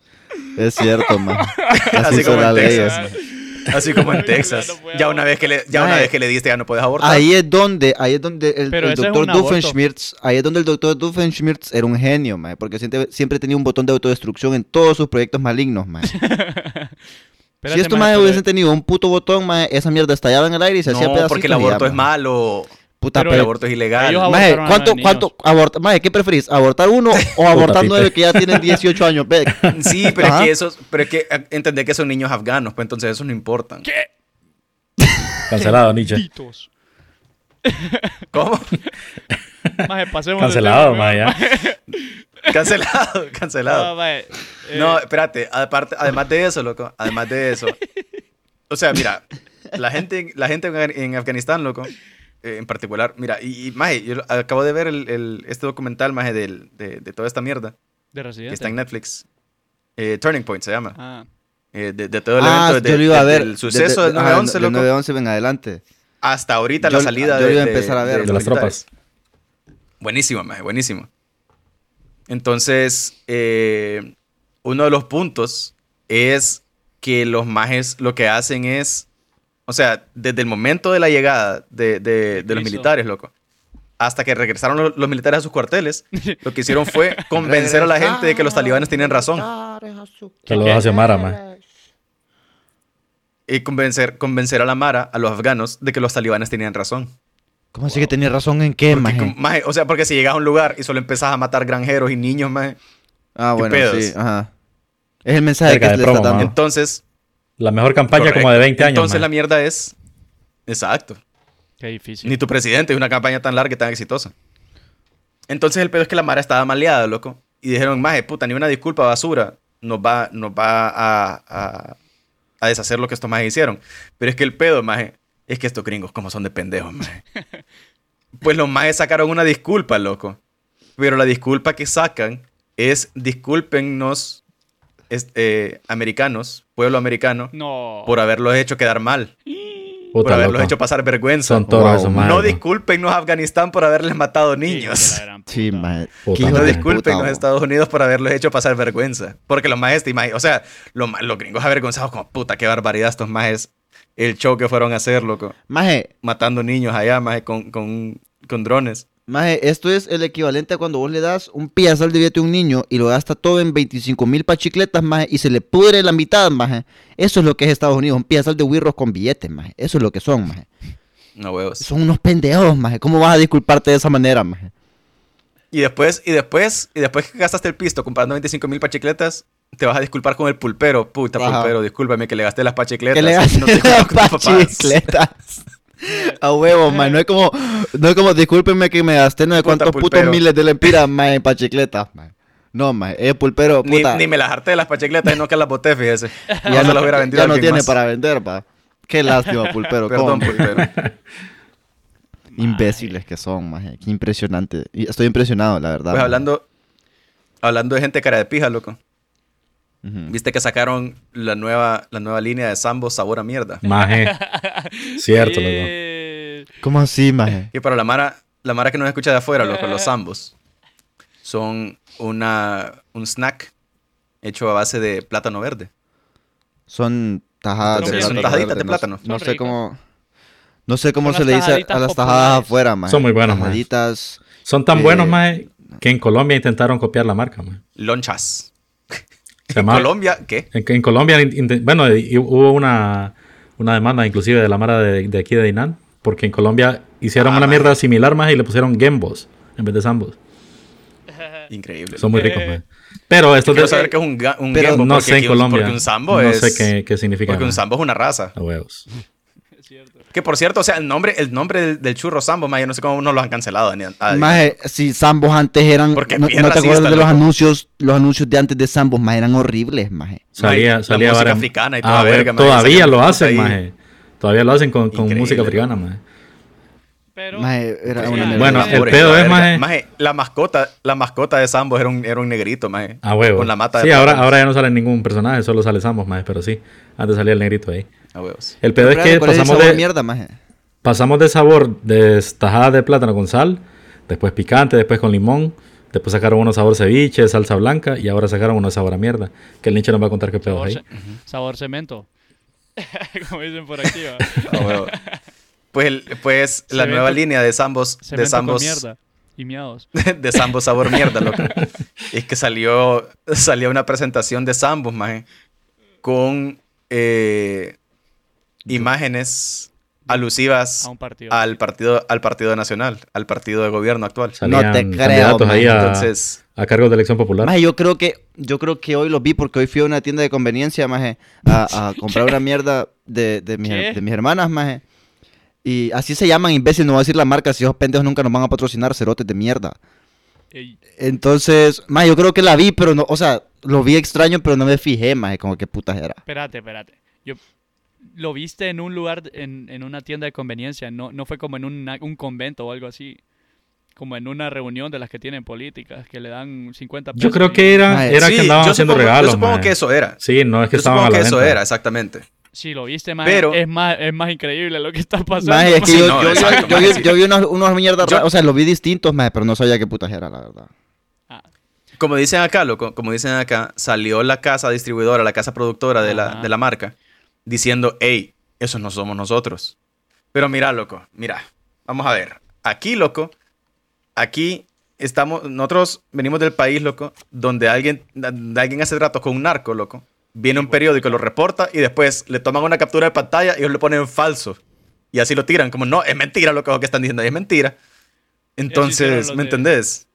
Es cierto, maje. [laughs] Así Así como son las en leyes. Texas. Así como en [laughs] Texas. Ya una vez que le, ya una vez que le diste ya no puedes abortar. Ahí es donde, ahí es donde el, el doctor. Doofenshmirtz, ahí es donde el doctor Doofenshmirtz era un genio, maje, porque siempre, siempre tenía un botón de autodestrucción en todos sus proyectos malignos, si estos maje, majes pero- hubiesen tenido un puto botón, maje, esa mierda estallaba en el aire y se hacía no, pedacitos porque el ya, aborto es malo. Puta, Pero el aborto es ilegal. maje, ¿cuánto, cuánto, aborta, maje, qué preferís? ¿Abortar uno o [laughs] abortar nueve que ya tienen 18 años? Ve, [laughs] Sí, pero es que esos, pero es que eh, entender que son niños afganos, pues entonces esos no importan. ¿Qué? [laughs] Cancelado, Nietzsche. ¿Cómo? Maje, pasemos Cancelado, tema, más ya. maje. [laughs] cancelado, No, cancelado. maje, eh, No, espérate, aparte, además de eso, loco, además de eso, O sea, mira, la gente, la gente en Afgan- en Afganistán, loco, eh, en particular, mira, y, y maje, yo acabo de ver el, el- este documental, maje, del- de, de toda esta mierda De que residente. está en Netflix. Eh, Turning Point se llama. Ah, Eh, de, de todo el Ah, evento, de- yo lo iba a ver. del suceso del desde- ajá, 9-11, del loco, 9-11 en adelante. hasta ahorita Yo- la salida yo de, iba a de- empezar a ver. de De las militares. tropas. Buenísimo, maje, buenísimo. Entonces, eh, uno de los puntos es que los majes lo que hacen es, o sea, desde el momento de la llegada de, de- de los militares, loco, hasta que regresaron los, los militares a sus cuarteles, lo que hicieron fue [laughs] convencer a la gente de que los talibanes tenían razón. Saludos a Xiomara, maje. Y convencer, convencer a la Mara, a los afganos, de que los talibanes tenían razón. ¿Cómo así que tenía razón en qué, Porque, maje? o sea, porque si llegas a un lugar y solo empezás a matar granjeros y niños, maje, Ah, ¿Qué bueno, pedos? sí, ajá. Es el mensaje Cerca que le promo, está dando. entonces... La mejor campaña como de correcto. 20 años. Entonces maje. la mierda es... Exacto. qué difícil. Ni tu presidente es una campaña tan larga y tan exitosa. Entonces el pedo es que la Mara estaba maleada, loco. Y dijeron, maje, puta, ni una disculpa basura nos va, nos va a, a, a deshacer lo que estos majes hicieron. Pero es que el pedo, maje, es que estos gringos como son de pendejos. Pues los majes sacaron una disculpa, loco. Pero la disculpa que sacan es discúlpennos, es- eh, americanos, pueblo americano, No. por haberlos hecho quedar mal. por haberlos loco. hecho pasar vergüenza. Son toros Wow. esos majes, No discúlpenos a Afganistán por haberles matado niños. [laughs] Sí, No puta, a. Estados Unidos por haberlos hecho pasar vergüenza. Porque los imagi- o sea, los, los gringos avergonzados como puta, qué barbaridad estos majes. El show que fueron a hacer, loco. Maje, Matando niños allá, maje, con, con, con drones. maje, esto es el equivalente a cuando vos le das un piezal de billete a un niño y lo gasta todo en 25 mil pachicletas, maje, y se le pudre la mitad, maje. Eso es lo que es Estados Unidos, un piezal de wirros con billetes, maje. Eso es lo que son, maje. No huevos. Son unos pendejos, maje. ¿Cómo vas a disculparte de esa manera, maje? Y después, y después, y después que gastaste el pisto comprando 25 mil pachicletas, te vas a disculpar con el pulpero. Puta, Ajá. pulpero, discúlpame que le gasté las pachicletas. Que le No gasté disculpas las pachicletas. A huevo, maje. No es como, no es como, discúlpeme que me gasté no sé cuántos putos miles de lempiras, [laughs] maje, en pachicletas, maje. No, maje. Es pulpero, Ni, puta. ni me las harté de las pachicletas y no que las boté, fíjese. ya no, se las hubiera vendido ya no tiene más. para vender, pa. Qué lástima, pulpero. [laughs] Perdón, ¿cómo? pulpero. [laughs] Imbéciles que son, maje. Qué impresionante. Estoy impresionado, la verdad. Pues hablando, hablando de gente cara de pija, loco. Viste que sacaron la nueva, la nueva línea de Sambo sabor a mierda. Maje. [laughs] Cierto, loco. ¿Cómo así, maje? Y para la Mara, la Mara que nos escucha de afuera, loco, los Sambos son una, un snack hecho a base de plátano verde. Son tajadas de plátano. son tajaditas verde, de no- plátano. No, sé cómo... No sé cómo se le dice a las tajadas populares. afuera, maje. Son muy buenas, maje. Tajaditas... Son tan Eh, buenos, maje, que en Colombia intentaron copiar la marca, maje. Lonchas. Llamaba- Colombia, ¿qué? En, en Colombia, bueno, y hubo una, una demanda inclusive de la Mara de, de aquí de Dinan, porque en Colombia hicieron Ah, una mierda similar más y le pusieron Gembos en vez de Sambos. [laughs] Increíble. Son muy ricos, maje. Pero esto Quiero saber qué es un, un Pero gembo, no sé en Colombia. Porque un sambo no es... sé qué, qué significa. Porque un sambo es una raza. A huevos. Que por cierto, o sea, el nombre, el nombre del, del churro sambo, maje, yo no sé cómo no lo han cancelado. Ni, a- Maje, si Sambos antes eran... Porque no, te acuerdas de los loco. anuncios? Los anuncios de antes de Sambos, maje, eran horribles, maje. Salía, la salía música africana y toda Ah, verga, bueno, maje, Todavía salía lo hacen, maje. Todavía lo hacen con, con música africana, maje. Pero, Maje, era Sí, una Bueno, el Pobre, pedo es, maje- Maje, la mascota, la mascota de Sambos era un, era un negrito, maje. A huevo. Con la mata de sí, ahora, ahora ya no sale ningún personaje, solo sale Sambos, maje, pero sí. Antes salía el negrito ahí. A huevos. El pedo es Pero, que ¿cuál es el pasamos sabor de, mierda, maje? pasamos de sabor de tajada de plátano con sal, después picante, después con limón, después sacaron uno sabor ceviche, salsa blanca y ahora sacaron uno sabor a mierda. Que el nicho nos va a contar qué pedo sabor, ahí. ce- sabor cemento. [laughs] Como dicen por aquí, va. [laughs] Pues, el- pues la nueva línea de Sambos, de Cemento con Sambos, mierda. Y miados. [laughs] de Sambos sabor mierda, loco. [laughs] es que salió, salió una presentación de Sambos, maje, con eh, imágenes alusivas A un partido. al partido, al partido nacional, al partido de gobierno actual. No te Salían creo, ahí a, Entonces, a cargo de elección popular. Maje, yo creo que yo creo que hoy los vi porque hoy fui a una tienda de conveniencia, maje, a, a [laughs] comprar una mierda de, de, mis, de mis hermanas, maje. Y así se llaman, imbécil, no voy a decir la marca, si esos pendejos nunca nos van a patrocinar, cerotes de mierda. Ey, Entonces, maje, yo creo que la vi, pero no, o sea, lo vi extraño, pero no me fijé, maje, como qué putas era. espérate, espérate. Yo, lo viste en un lugar, en, en una tienda de conveniencia, no, no fue como en una- un convento o algo así. Como en una reunión de las que tienen políticas, que le dan 50 pesos. Yo creo que era, era Sí, que andaban yo haciendo supongo, regalos. Yo supongo que eso era. Sí, no es que Yo estaban supongo a la que eso era, exactamente. Si lo viste, más Pero- es, más, es más increíble lo que está pasando. Maje, es que Sí, yo, no, yo- yo- exacto, yo maje, vi- sí. yo vi unos, unos mierdas o sea, los vi distintos, maje, pero no sabía qué putas era, la verdad. Como dicen acá, loco, como dicen acá, salió la casa distribuidora, la casa productora de la, de la marca, diciendo, hey, esos no somos nosotros. Pero mira, loco, mira, vamos a ver. Aquí, loco, aquí estamos, nosotros venimos del país, loco, donde alguien, donde alguien hace tratos con un narco, loco. Viene un periódico, lo reporta y después le toman una captura de pantalla y ellos le ponen falso. Y así lo tiran, como, no, es mentira lo que que están diciendo, es mentira. Entonces, ¿me de- entendés?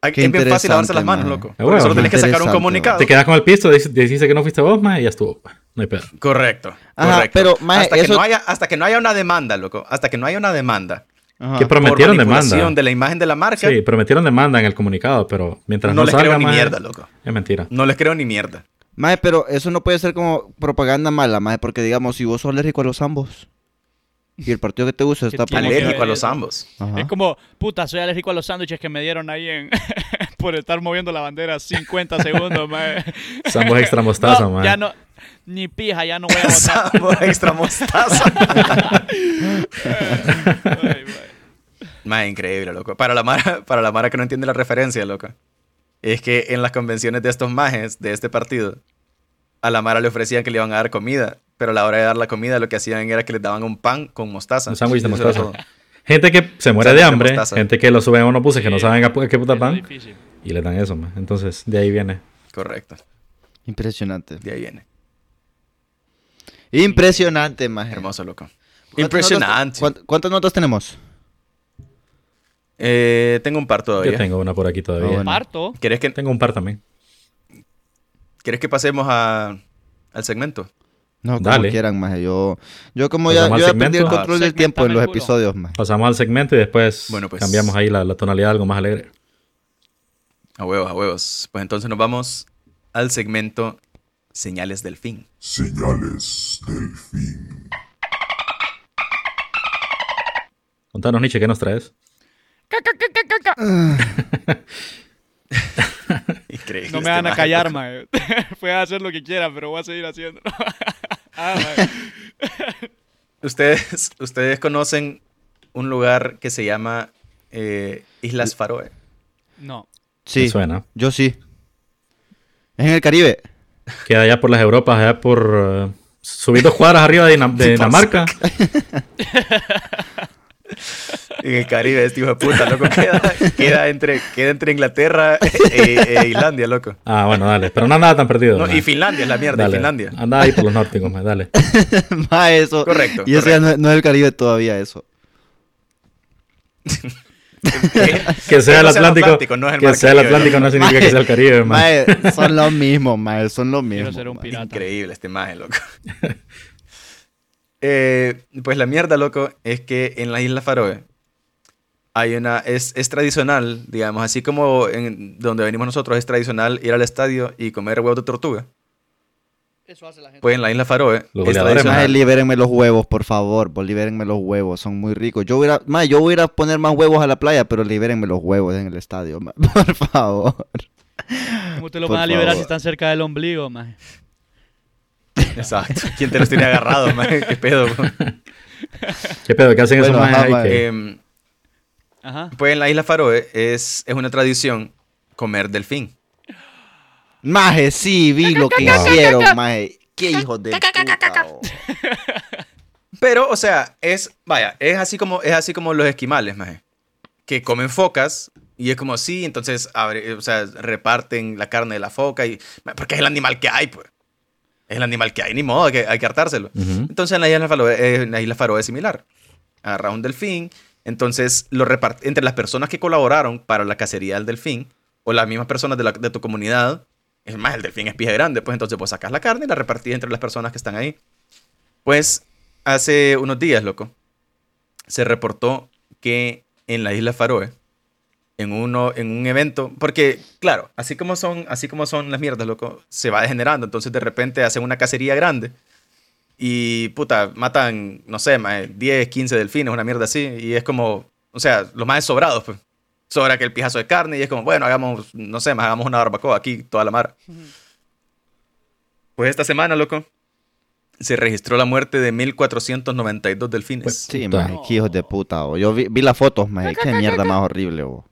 Hay- Qué es bien fácil lavarse las manos, man. loco. Bueno, solo tenés que sacar un comunicado. Te quedas con el pisto, dices dice que no fuiste vos, mae, y ya estuvo. No hay pedo. Correcto. Ajá, correcto. pero, maje, hasta, que eso- no haya, hasta que no haya una demanda, loco. Hasta que no haya una demanda. Ajá. Que prometieron por demanda. de la imagen de la marca, Sí, prometieron demanda en el comunicado, pero mientras no, no, les salga, creo ni mae, mierda, loco. Es mentira. No les creo ni mierda. Maje, pero eso no puede ser como propaganda mala, maje, porque digamos, si vos sos alérgico a los ambos y el partido que te gusta está Alérgico a los ambos. Ajá. Es como, puta, soy alérgico a los sándwiches que me dieron ahí en [laughs] por estar moviendo la bandera 50 segundos, mae. [laughs] Sambos extra mostaza, No, mae. ya no, ni pija, ya no voy a [laughs] votar. Sabor extra mostaza. [laughs] Ay, mae. Más increíble, loco. Para la, mara, para la Mara que no entiende la referencia, loco. Es que en las convenciones de estos majes, de este partido, a la Mara le ofrecían que le iban a dar comida. Pero a la hora de dar la comida, lo que hacían era que les daban un pan con mostaza. Un sándwich de mostaza. Gente que se muere de hambre, gente que lo suben a unos buses que no saben a qué puta pan, difícil. Y le dan eso, mae. Entonces, de ahí viene. Correcto. Impresionante. De ahí viene. Impresionante, maje. Hermoso, loco. ¿Cuántas Impresionante. notas- ¿Cuántas notas tenemos? Eh, tengo un par todavía. Yo tengo una por aquí todavía. Ah, bueno. Parto. ¿Quieres que, Tengo un par también. ¿Quieres que pasemos a- al segmento? No, como Dale. quieran, maje. Yo, yo como Pasamos ya, yo ya perdí el control Ah, del tiempo en los culo. episodios, maje. Pasamos al segmento y después Bueno, pues. cambiamos ahí la, la tonalidad a algo más alegre. A huevos, a huevos. Pues entonces nos vamos al segmento Señales del Fin. Señales del fin. Contanos, Nietzsche, ¿qué nos traes? Increíble. No me este van a callar, mae. [laughs] Pueden hacer lo que quieran, pero voy a seguir haciendo. [laughs] ah. [laughs] ¿Ustedes, ustedes conocen un lugar que se llama eh, Islas Faroe. No. Sí, Me suena. yo sí. Es en el Caribe. [laughs] Queda allá por las Europas, allá por... eh, subir dos cuadras arriba de, de [laughs] Dinamarca. [laughs] En el Caribe, este hijo de puta, loco. Queda, queda, entre, queda entre Inglaterra e, e Islandia, loco. Ah, bueno, dale. Pero no nada tan perdido. No, y Finlandia es la mierda, y Dale. Finlandia. Anda ahí por los nórdicos, mae, dale. Ma, eso. Correcto, Y eso ya no, no es el Caribe todavía, eso. [laughs] Que sea el no sea el Atlántico. Atlántico, no es el que Mar sea el Atlántico no significa que sea el Caribe, mae. Mae, son lo mismo, mae, son lo mismo. Quiero ser un mae. pirata. Increíble este maje, loco. [laughs] Eh, pues la mierda, loco, es que en la isla Faroe hay una. Es, es tradicional, digamos, así como en donde venimos nosotros, es tradicional ir al estadio y comer huevos de tortuga. Eso hace la gente. Pues en la isla Faroe Los es tradicional. libérenme los huevos, por favor, por libérenme los huevos, son muy ricos. Yo voy a, ir a- mae, yo voy a ir a poner más huevos a la playa, pero libérenme los huevos en el estadio, [laughs] por favor. ¿Cómo te lo por van a liberar favor. si están cerca del ombligo, mae? Exacto. ¿Quién te los tiene agarrados, maje? [laughs] ¿Qué pedo? ¿Qué pedo? ¿Qué hacen Bueno, esos Em, Ajá. pues en la isla Faroe es, es una tradición comer delfín. Maje, sí, vi lo que hicieron, maje. Qué hijos de puta. oh. [laughs] Pero, o sea, es, vaya, es así como, es así como los esquimales, maje. Que comen focas y es como sí, entonces, abre- o sea, reparten la carne de la foca y, porque es el animal que hay, pues. Es el animal que hay, ni modo, hay que, hay que hartárselo. Entonces en la isla Faroe, eh, en la isla Faroe es similar. Agarras un delfín, entonces lo entre las personas que colaboraron para la cacería del delfín o las mismas personas de, la- de tu comunidad, es más, el delfín es pie grande, pues entonces pues sacas la carne y la repartís entre las personas que están ahí. Pues hace unos días, loco, se reportó que en la isla Faroe, en, uno, en un evento, porque claro, así como, son, así como son las mierdas, loco, se va degenerando, entonces de repente hacen una cacería grande Y puta, matan, no sé, maje, 10, 15 delfines, una mierda así. Y es como, o sea, los más sobrados, pues. Sobra que el pijazo de carne y es como, bueno, hagamos, no sé, más hagamos una barbacoa aquí, toda la mar. Pues esta semana, loco, se registró la muerte de 1492 delfines. Pues, Sí, maje, qué hijos de puta, bo. Yo vi, vi las fotos, maje. Qué mierda más horrible, bo.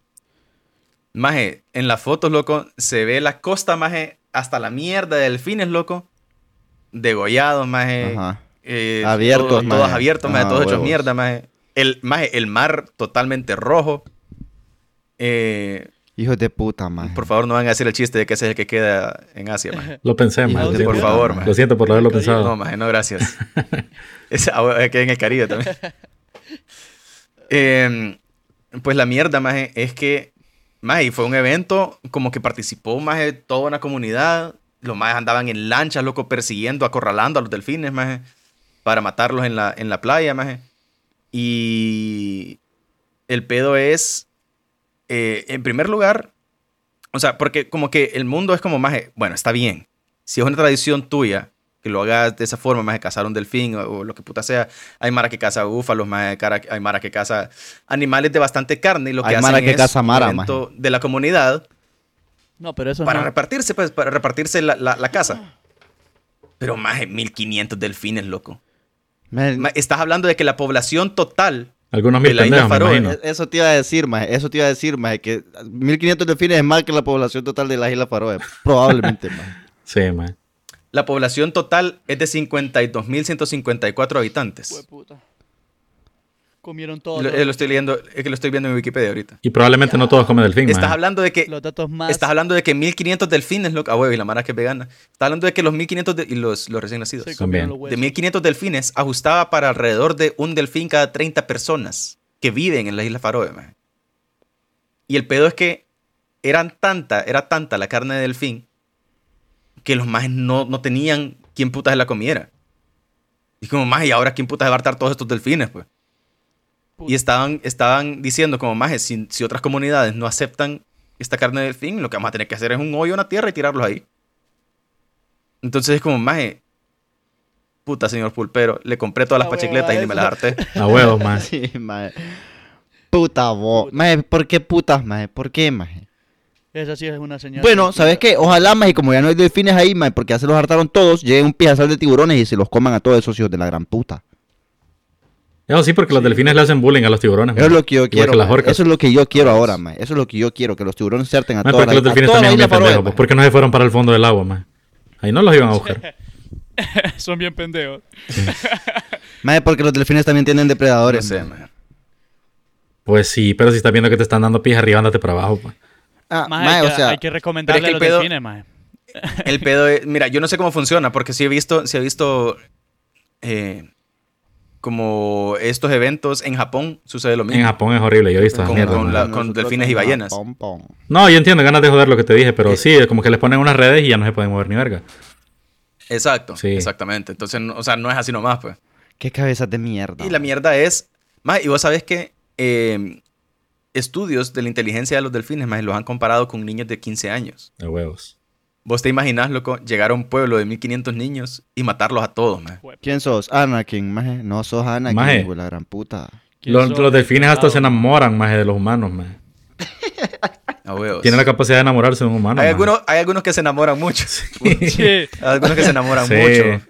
Maje, en las fotos, loco, se ve la costa, maje, hasta la mierda de delfines, loco. Degollados, maje. Ajá. eh, Abiertos, todos, todos maje. abiertos, maje, Ajá, todos hechos mierda, maje. El, maje, el mar totalmente rojo. Eh, Hijos de puta, maje. por favor, no van a decir el chiste de que ese es el que queda en Asia, maje. [laughs] Lo pensé, siento. Por favor, maje. Lo siento por haberlo pensado. No, maje, no, gracias. [laughs] Ah, que en el Caribe también. [laughs] Eh, pues la mierda, maje, es que, maje, fue un evento como que participó, maje, toda una comunidad. Los majes andaban en lanchas, loco, persiguiendo, acorralando a los delfines, maje, para matarlos en la, en la playa, maje. Y el pedo es, eh, en primer lugar, o sea, porque como que el mundo es como, maje, bueno, está bien. Si es una tradición tuya, que lo hagas de esa forma, más de cazar un delfín o, o lo que puta sea. Hay mara que caza búfalos, más de cara- hay mara que caza animales de bastante carne y lo que Hay hacen mara que es caza un mara, de la comunidad No, pero eso para no. repartirse, pues, para repartirse la, la, la caza. Pero más de 1500 delfines, loco. Maje, Ma- Estás hablando de que la población total Algunos mil pendejos, Faroe, e- Eso te iba a decir, maje. Eso te iba a decir, maje. Que 1500 delfines es más que la población total de las Islas Faroe. [laughs] Probablemente, maje. Sí, maje. La población total es de 52.154 habitantes. Hueputa. Comieron Lo, los, eh, lo estoy leyendo, es que lo estoy viendo en Wikipedia ahorita. Y probablemente no todos comen delfín, Estás hablando de que los datos más. Estás hablando de que 1500 delfines, loco. Ah, huevo, y la mara que es vegana. Estás hablando de que los 1500 de- y los, los recién nacidos. También. De huesos. 1500 delfines ajustaba para alrededor de un delfín cada 30 personas que viven en las Islas Faroe. Y el pedo es que eran tanta, era tanta la carne de delfín que los majes no, no tenían quién putas la comiera. Y como, más, ¿y ahora quién putas va a hartar todos estos delfines, pues? Y estaban, estaban diciendo como, maje, si, si otras comunidades no aceptan esta carne de delfín, lo que vamos a tener que hacer es un hoyo en la tierra y tirarlos ahí. Entonces es como, maje, puta, señor pulpero, le compré todas las huevo, pachicletas y ni me las harté. A huevos, maje. [laughs] Sí, maje. Puta, bo. Maje, ¿por qué putas, maje? ¿Por qué, maje? Esa sí es una señal. Bueno, ¿sabes qué? Ojalá, maje, como ya no hay delfines ahí, maje, porque ya se los hartaron todos, llegue un pijazal de tiburones y se los coman a todos esos hijos de la gran puta. Eso sí, porque los delfines le hacen bullying a los tiburones. Eso es lo que yo quiero. que las maje. orcas. Eso es lo que yo quiero ahora, maje. Eso es lo que yo quiero, que los tiburones se harten a todas porque los delfines también son bien pendejos. pues. ¿Por qué no se fueron para el fondo del agua, maje? Ahí no los iban a buscar. [laughs] Son bien pendejos. [laughs] Maje, porque los delfines también tienen No depredadores. sé. Pues sí, pero si estás viendo que te están dando pija arriba, ándate para abajo. pues. Ah, hay, o que, sea, hay que recomendarle es a los pedo- delfines. El pedo es, mira, yo no sé cómo funciona, porque sí he visto, sí he visto eh, como estos eventos en Japón sucede lo mismo. En Japón es horrible, yo he visto Con- mierda. con la- con delfines y ballenas. Pom, pom. No, yo entiendo, ganas de joder lo que te dije, pero Eh. sí, es como que les ponen unas redes y ya no se pueden mover ni verga. Exacto, Sí. exactamente. Entonces, no- o sea, no es así nomás, pues. Qué cabezas de mierda. Y la mierda es, más, y vos sabés que eh, estudios de la inteligencia de los delfines, más, los han comparado con niños de 15 años. De huevos. Vos te imaginás, loco, llegar a un pueblo de 1500 niños y matarlos a todos, man. ¿Quién sos? Anakin, maje. No sos Anakin, Maje. güey, la gran puta. ¿Quién Los, los delfines hasta se Claro. enamoran, maje, de los humanos, maje. [laughs] Huevos. Tienen la capacidad de enamorarse de un humano. hay, maje. algunos, hay algunos que se enamoran mucho. Sí. [laughs] Hay algunos que se enamoran Sí. mucho.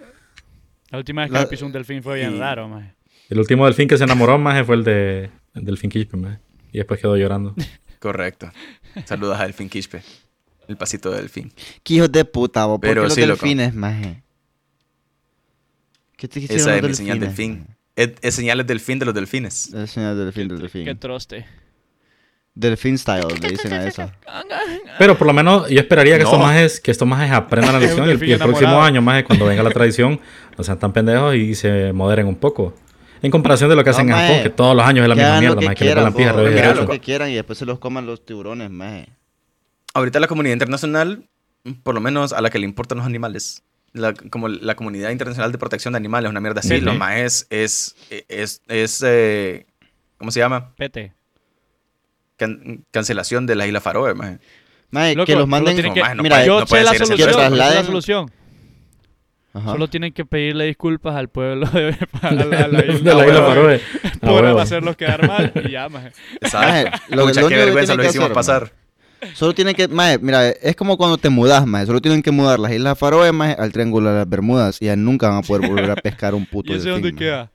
La última vez que La- pisó un delfín fue bien raro, maje. El último delfín que se enamoró, maje, fue el de el delfín Quispe, maje. Y después quedó llorando. Correcto. Saludas a Delfín Quispe. El pasito de Delfín. Qué hijos de puta, bo. ¿Por Pero qué los sí, delfines, maje? ¿Qué te hicieron Esa es mi señal delfín. Es, es señales del fin de los delfines. maje? Es señal del delfín, del delfín. Qué troste. Delfín style, le dicen a [laughs] eso. Pero por lo menos yo esperaría que No. estos majes, que estos majes aprendan la [laughs] lección y el, delfín y el próximo año, maje, cuando venga la tradición, no sean tan pendejos y se moderen un poco. En comparación de lo que hacen No, en Japón, maje. que todos los años es la misma mierda, lo que maje, que le ponen pija Mira, lo que quieran y después se los coman los tiburones, maje. Ahorita la comunidad internacional, por lo menos a la que le importan los animales, la- como la comunidad internacional de protección de animales, una mierda así, Sí, lo sí. más es, es, es, es, eh, ¿cómo se llama? Pete. Can- cancelación de la isla Faroe, maje. Maje, Loco, que los manden... que- maje, no Mira, Yo no sé la solución. sé la solución. Ajá. Solo tienen que pedirle disculpas al pueblo de, [laughs] a la, a la de la isla Faroe [laughs] por hacerlos quedar mal y ya. Exacto. Maje, lo- Pucha, lo que vergüenza lo que hicimos hacer, pasar. Solo tienen que, maje, mira, es como cuando te mudas, maje. Solo tienen que mudar las Islas Faroe, maje, al Triángulo de las Bermudas. Y ya nunca van a poder volver a pescar un puto [laughs] ¿Y ese delfín, dónde maje. queda?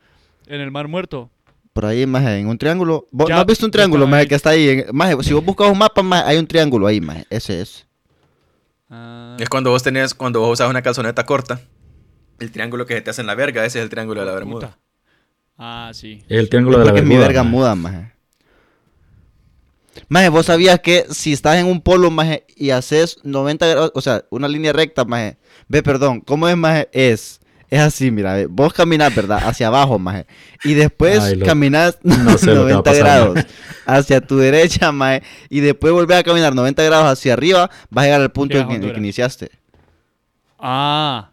En el Mar Muerto. Por ahí, maje, en un triángulo. ¿Vos Ya, no has visto un triángulo, están maje, ahí. que está ahí? En, maje, si vos buscas un mapa, maje, hay un triángulo ahí, maje. Ese es. Ah, Es cuando vos tenés, cuando vos usas una calzoneta corta, el triángulo que se te hace en la verga, ese es el triángulo de la Bermuda. puta. Ah, sí. Es el triángulo de la Porque mi Bermuda, verga maje. muda, maje. Maje, vos sabías que si estás en un polo, maje, y haces 90 grados, o sea, una línea recta, maje. Ve, perdón, ¿cómo es, maje? Es. Es así, mira, ve, vos caminas, ¿verdad? Hacia abajo, maje. Y después Ay, loco. caminas No sé lo que va a 90 pasar, grados hacia tu derecha, maje. Y después volvés a caminar 90 grados hacia arriba, vas a llegar al punto en que, el que iniciaste. Ah.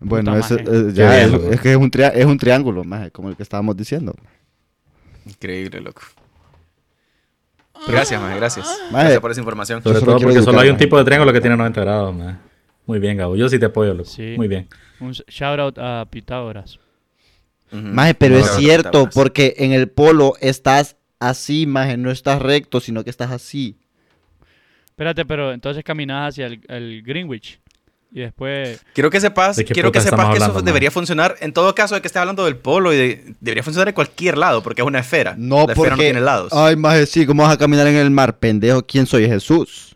Bueno, Puta, eso, maje. eh, ya es, que es un, tria- es un triángulo, maje, como el que estábamos diciendo. Increíble, loco. Gracias, man, gracias. Maje. Gracias por esa información. Sobre todo porque solo hay un maje. tipo de triángulo que tiene 90 grados, maje. Muy bien, Gabo. Yo sí te apoyo, loco. Sí. Muy bien. un shout out a Pitágoras. Maje, pero No, es cierto, Pitágoras. porque en el polo estás así, maje, no estás recto, sino que estás así. Espérate, pero entonces caminas hacia el, el Greenwich. Y después. Quiero que sepas, ¿De qué quiero que sepas que eso hablando, man? debería funcionar en todo caso de que estés hablando del polo y de- debería funcionar en cualquier lado porque es una esfera. No, la porque... esfera no tiene lados. Ay, maje, sí, ¿cómo vas a caminar en el mar? Pendejo, ¿quién soy? Jesús.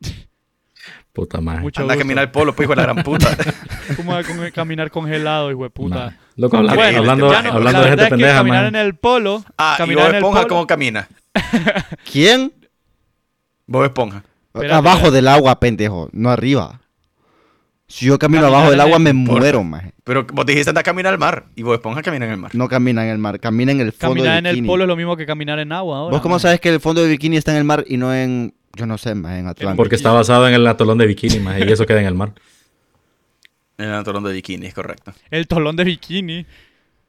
[laughs] Puta madre. Mucho Anda a gusto. caminar el polo, pues hijo de la gran puta. [laughs] ¿Cómo va a caminar congelado, hijo de puta? Madre. Loco, habla- Bueno, hablando, no- hablando la de gente es que pendeja, caminar man. en el polo. Ah, y caminar Bob en el Esponja, polo. ¿cómo camina? ¿Quién? Bob Esponja. Espérate, abajo espérate. del agua, pendejo, no arriba. Si yo camino Caminar abajo del agua, el- me importa. muero, maje. Pero vos dijiste anda a caminar al mar. Y Bob Esponja camina en el mar. No camina en el mar, camina en el fondo Caminar de en el polo es lo mismo que caminar en agua ahora. ¿Vos cómo man. sabes que el fondo de bikini está en el mar y no en, yo no sé, maje, en Atlántico? Porque está basado en el atolón de bikini, maje, y eso queda en el mar. [laughs] En el atolón de bikini, es correcto. El tolón de bikini.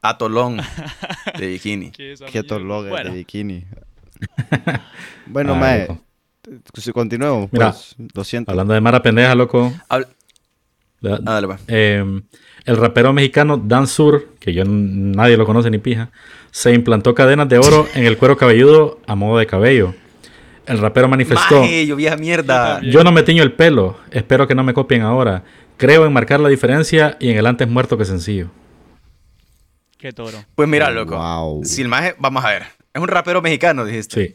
Atolón [laughs] de bikini. ¿Qué es Qué tologue Bueno, de bikini. [laughs] bueno, maje, loco. si continuemos, Mira, pues, lo siento. Hablando de mara pendeja, loco. Habla- la- Ah, dale, va. eh, el rapero mexicano Dan Sur, que yo nadie lo conoce ni pija, se implantó cadenas de oro en el cuero cabelludo a modo de cabello. El rapero manifestó: Maje, yo vieja mierda. Yo Yo no me tiño el pelo, espero que no me copien ahora. Creo en marcar la diferencia y en el antes muerto que sencillo. Qué toro. Pues mira, loco. Wow. Si el maje, vamos a ver. Es un rapero mexicano, dijiste. Sí.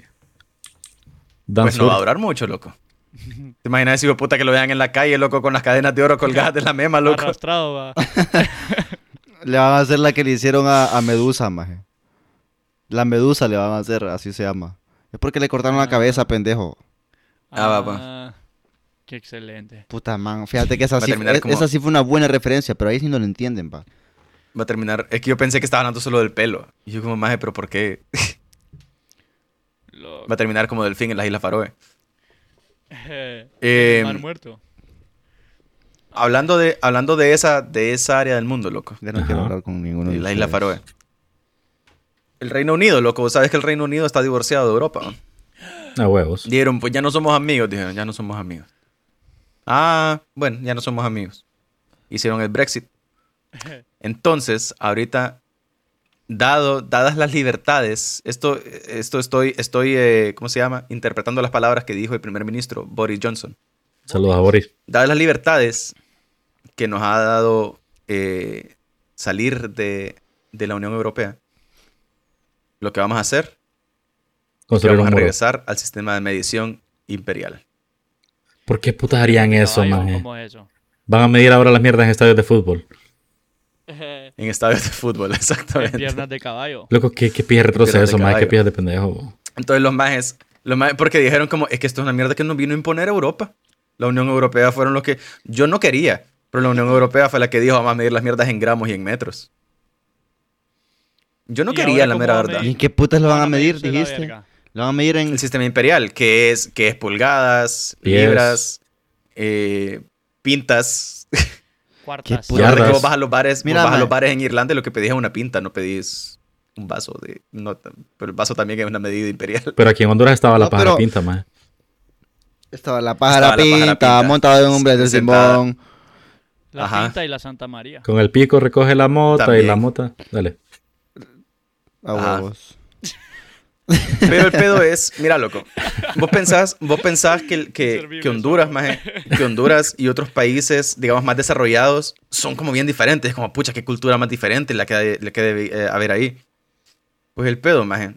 Dan Pues no va a durar mucho, loco. [laughs] ¿Te imaginas ese hijo de puta que lo vean en la calle, loco, con las cadenas de oro colgadas de la mema, loco? Arrastrado, va. [laughs] Le van a hacer la que le hicieron a, a Medusa, maje. La Medusa le van a hacer, así se llama. Es porque le cortaron la cabeza, pendejo. Ah, va, va. Ah, Qué excelente. Puta, man. Fíjate que esa sí, e- como- esa sí fue una buena referencia, pero ahí sí no lo entienden, pa. Va a terminar. Es que yo pensé que estaba hablando solo del pelo. Y yo como, maje, pero ¿por qué? [laughs] Va a terminar como delfín en las Islas Faroe. Eh, Eh, Mar muerto. hablando de, hablando de esa, de esa área del mundo, loco. Ya no Ajá. quiero hablar con ninguno de La Isla. Faroe. El Reino Unido, loco. Sabes que el Reino Unido está divorciado de Europa. ¿no? A huevos. Dijeron, pues ya no somos amigos. Dijeron, ya no somos amigos. Ah, bueno, ya no somos amigos. Hicieron el Brexit. [laughs] Entonces, ahorita, dado, dadas las libertades, esto, esto estoy, estoy eh, ¿cómo se llama? Interpretando las palabras que dijo el primer ministro Boris Johnson. Saludos a Boris. Dadas las libertades que nos ha dado eh, salir de, de la Unión Europea, lo que vamos a hacer es que vamos a muro. regresar al sistema de medición imperial. ¿Por qué putas harían eso, es eso? Van a medir ahora las mierdas en estadios de fútbol. [laughs] En estadios de fútbol, [laughs] En exactamente. piernas de caballo. Loco, ¿qué, qué Piernas de maje? ¿Qué caballo. pijas de pendejo? bo? Entonces los majes, los majes, porque dijeron como, es que esto es una mierda que nos vino a imponer Europa. La Unión Europea fueron los que, yo no quería, pero la Unión Europea fue la que dijo, vamos a medir las mierdas en gramos y en metros. Yo no ¿Y quería, la mera verdad. ¿Y en qué putas lo van a medir, dijiste? Lo van a medir en... El sistema imperial, que es, que es pulgadas, Pies. libras, eh, pintas. [laughs] Cuartas. vas a los bares, Mira, vas a los bares en Irlanda y lo que pedís es una pinta, no pedís un vaso de nota. Pero el vaso también es una medida imperial. Pero aquí en Honduras estaba la No, pájara pinta, maje. Estaba la pájara Estaba la pájara pinta, pinta. montado en un hombre del. Simón. La Ajá. Pinta y la Santa María. Con el pico recoge la mota y la mota. Dale. A Ajá. huevos. Pero el pedo es, mira, loco, vos pensás, vos pensás que, que, que Honduras, maje, que Honduras y otros países, digamos, más desarrollados, son como bien diferentes, como, pucha, qué cultura más diferente la que, la que debe eh, haber ahí. Pues el pedo, maje,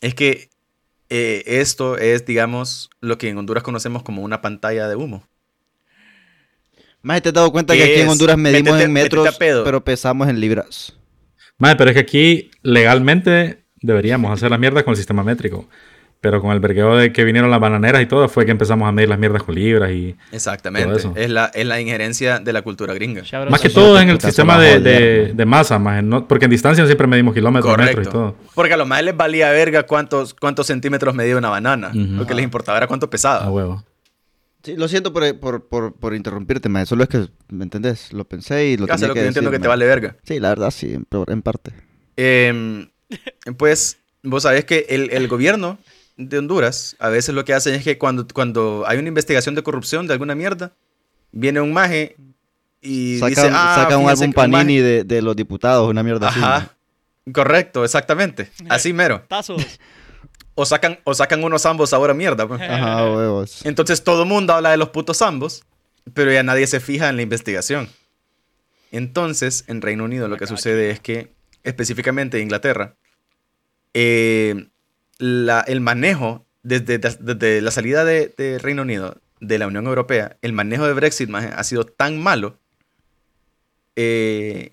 es que eh, esto es, digamos, lo que en Honduras conocemos como una pantalla de humo. Maje, ¿te has dado cuenta que ¿Qué aquí en es? Honduras medimos Métete- en metros, pero pesamos en libras? Madre, pero es que aquí legalmente deberíamos hacer las mierdas con el sistema métrico. Pero con el vergueo de que vinieron las bananeras y todo, fue que empezamos a medir las mierdas con libras y... Exactamente. Todo eso. Es la, es la injerencia de la cultura gringa. Más que a- todo en el sistema de, de, masa, maje, no- porque en distancia siempre medimos kilómetros, metros y todo. Porque a los más les valía verga cuántos, cuántos centímetros medía una banana. Ujú. Lo que les importaba era cuánto pesaba. A huevo. Sí, lo siento por, por, por, por interrumpirte, maje. Solo es que, ¿me entendés? Lo pensé y lo Casi tenía lo que que yo entiendo que te vale verga. Sí, la verdad, sí, en, en parte. Em, pues, vos sabés que el, el gobierno de Honduras a veces lo que hacen es que cuando, cuando hay una investigación de corrupción de alguna mierda, viene un maje y Saca, dice, ah, saca un álbum Panini de, de los diputados, una mierda así. Ajá. Correcto, exactamente. Así mero. Tazos. O sacan, o sacan unos ambos ahora mierda. pues. Ajá, huevos. Entonces todo el mundo habla de los putos ambos, pero ya nadie se fija en la investigación. Entonces, en Reino Unido lo que sucede es que, específicamente en Inglaterra, eh, la- el manejo, desde, desde la salida de, de Reino Unido de la Unión Europea, el manejo de Brexit maje, ha sido tan malo, eh,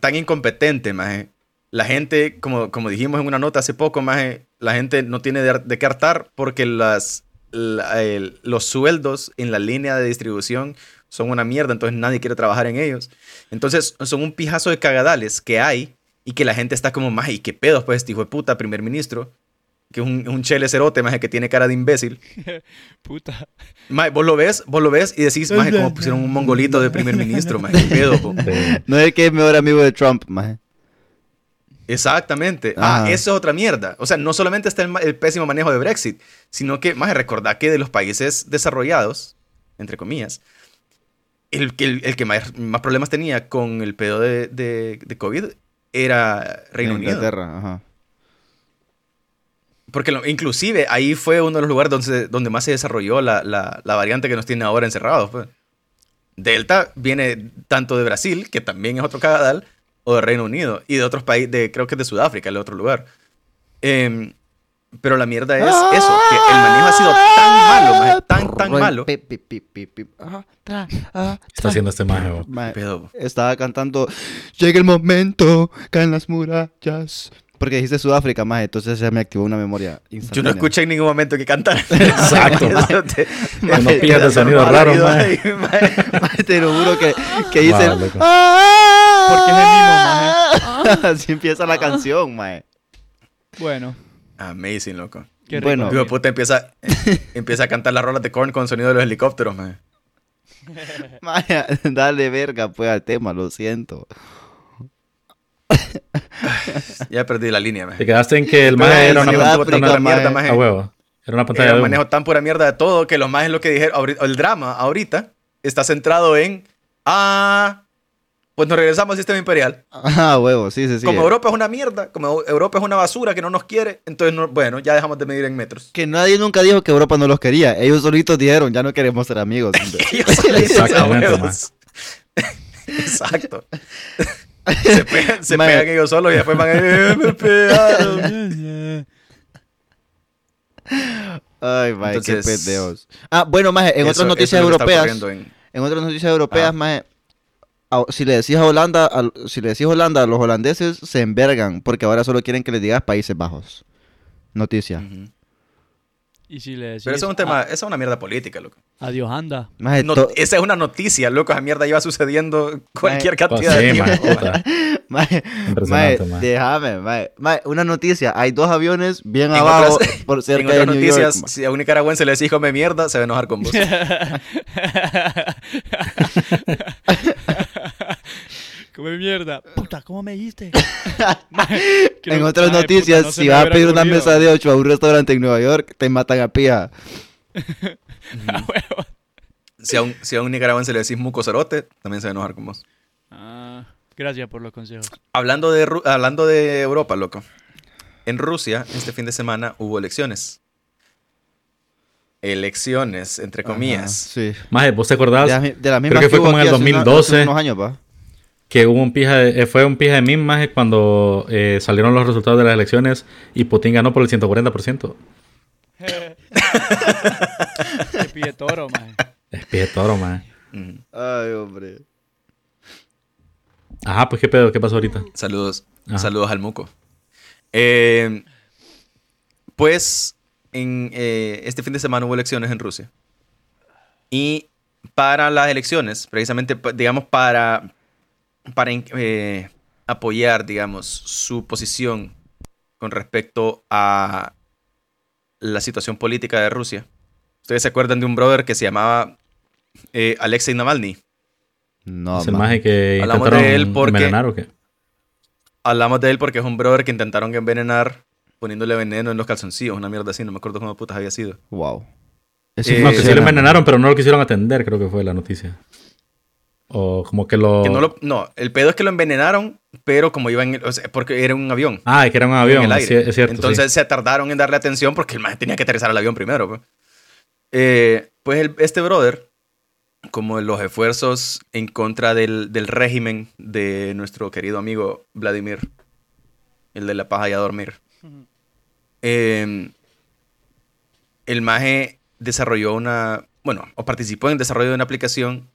tan incompetente, maje. La gente, como, como dijimos en una nota hace poco, maje, la gente no tiene de, de qué hartar porque las, los sueldos en la línea de distribución son una mierda, entonces nadie quiere trabajar en ellos. Entonces son un pijazo de cagadales que hay y que la gente está como, maje, ¿y qué pedos pues este hijo de puta primer ministro? Que es un, un chele cerote, maje, que tiene cara de imbécil. [laughs] Puta. Maje, vos lo ves, vos lo ves y decís, maje, como pusieron un mongolito de primer [laughs] ministro, maje, qué pedo, po?". Sí. No es que es mejor amigo de Trump, maje. Exactamente. Ah, Ajá. eso es otra mierda. O sea, no solamente está el, el pésimo manejo de Brexit, sino que, más recordad que de los países desarrollados, entre comillas, el, que- el, el que más, más problemas tenía con el pedo de, de, de COVID era Reino Unido. Inglaterra, ajá. Porque lo- inclusive ahí fue uno de los lugares donde, donde más se desarrolló la, la- la variante que nos tiene ahora encerrados. pues. Delta viene tanto de Brasil, que también es otro cagadal, o de Reino Unido, y de otros países, de, creo que es de Sudáfrica, el otro lugar. Em, pero la mierda es eso, que el manejo ha sido tan malo, maje, tan, tan malo. Pi, pi, pi, pi, pi. Ah, tra, ah, Está haciendo este maje. Maje, Pedo. Estaba cantando Llega el momento, caen las murallas. Porque dijiste Sudáfrica, más, entonces se me activó una memoria Yo no escuché en ningún momento que cantar. [laughs] Exacto, [laughs] Eso te- No te- pillas el sonido raro, maje. ahí, maje. [laughs] Maje, Te lo juro que, que dice. Wow, loco. Porque es el mismo, Así empieza la canción, mae. Bueno. Amazing, loco. Qué rico. Bueno. De puta empieza, [laughs] empieza a cantar las rolas de Korn con sonido de los helicópteros, maje. [laughs] Mae, dale verga, pues, al tema, lo siento. [laughs] Ya perdí la línea, Te maje. quedaste en que el maje el era una pura mierda. A huevo. Era una pantalla Era de un manejo tan pura mierda de todo que los más lo que dijeron, el drama ahorita está centrado en, ah, pues nos regresamos al sistema imperial. Ah, huevo, sí, sí, sí. Como Europa es una mierda, como Europa es una basura que no nos quiere, entonces, no- bueno, ya dejamos de medir en metros. Que nadie nunca dijo que Europa no los quería. Ellos solitos dijeron, ya no queremos ser amigos. [laughs] [laughs] Exactamente. Exacto. se pegan, se Mae. pegan ellos solos y después van a "Eh, me pegaron". Ay, mae, qué Entonces, pendejos. Ah, bueno, maje, en otras noticias europeas, en- en otras noticias europeas, Ajá. maje, a- si le decís a Holanda, al- si le decís Holanda, a los holandeses se envergan porque ahora solo quieren que les digas Países Bajos. Noticia. Y si le decís... Pero eso es un tema, eso es una mierda política, loco. "Ah, Adiós, anda. Maje, No- to- esa es una noticia, loco. Esa mierda lleva sucediendo cualquier cantidad de sí, tiempo. maje, [laughs] puta. Maje, Impresionante, maje, maje. déjame, maje. Maje, una noticia, hay dos aviones bien En abajo otras- por [laughs] En cerca otras de New noticias, York. si a un nicaragüense le decís come mierda, se va a enojar con vos. [laughs] Come mierda. Puta, ¿cómo me dijiste? [laughs] En otras noticias, si vas a pedir una mesa de ocho a un restaurante en Nueva York, te matan a pija. [laughs] Si a un, si a un nicaragüense le decís muco cerote, también se va a enojar con vos. Ah, gracias por los consejos. Hablando de, hablando de Europa, loco. En Rusia, este fin de semana hubo elecciones. Elecciones, entre Ajá, comillas. sí. Maje, ¿vos te acordás? De, las mi- de las Creo que fue como en el aquí hace una- 2012. hace unos años, pa. Que hubo un pija de- eh, fue un pija de más cuando eh, salieron los resultados de las elecciones y Putin ganó por el 140%. Te pide toro, man. Es pija de toro, man. Ay, hombre. Ajá, pues qué pedo, qué pasó ahorita. Saludos. Ajá. Saludos al muco. Eh, pues en, eh, este fin de semana hubo elecciones en Rusia. Y para las elecciones, precisamente, digamos, para, para eh, apoyar, digamos, su posición con respecto a la situación política de Rusia. ¿Ustedes se acuerdan de un brother que se llamaba eh, Alexei Navalny? No, es el man. maje que Hablamos de él porque- envenenar o qué. Hablamos de él porque es un brother que intentaron envenenar poniéndole veneno en los calzoncillos, una mierda así, no me acuerdo cómo putas había sido. Wow. Eh, No, que sí lo envenenaron, pero no lo quisieron atender, creo que fue la noticia. O como que lo... Que no, lo- no, el pedo es que lo envenenaron, pero como iba en el- o sea, porque era un avión. Ah, que era un avión, en el sí, aire. es cierto. Entonces se tardaron en darle atención porque el man tenía que aterrizar al avión primero. Pues, Eh, pues el- este brother, como los esfuerzos en contra del, del régimen de nuestro querido amigo Vladimir, el de la paja y a dormir, eh, el maje desarrolló una, bueno, o participó en el desarrollo de una aplicación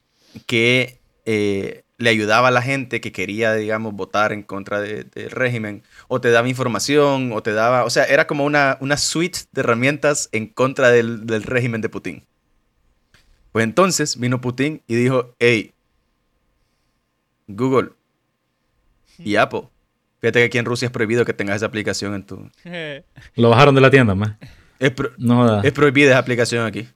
que eh, le ayudaba a la gente que quería, digamos, votar en contra de- del régimen, o te daba información, o te daba, o sea, era como una, una suite de herramientas en contra del, del régimen de Putin. Pues entonces vino Putin y dijo, hey, Google y Apple, fíjate que aquí en Rusia es prohibido que tengas esa aplicación en tu... [laughs] Lo bajaron de la tienda, más. Es, pro- No es prohibida esa aplicación aquí.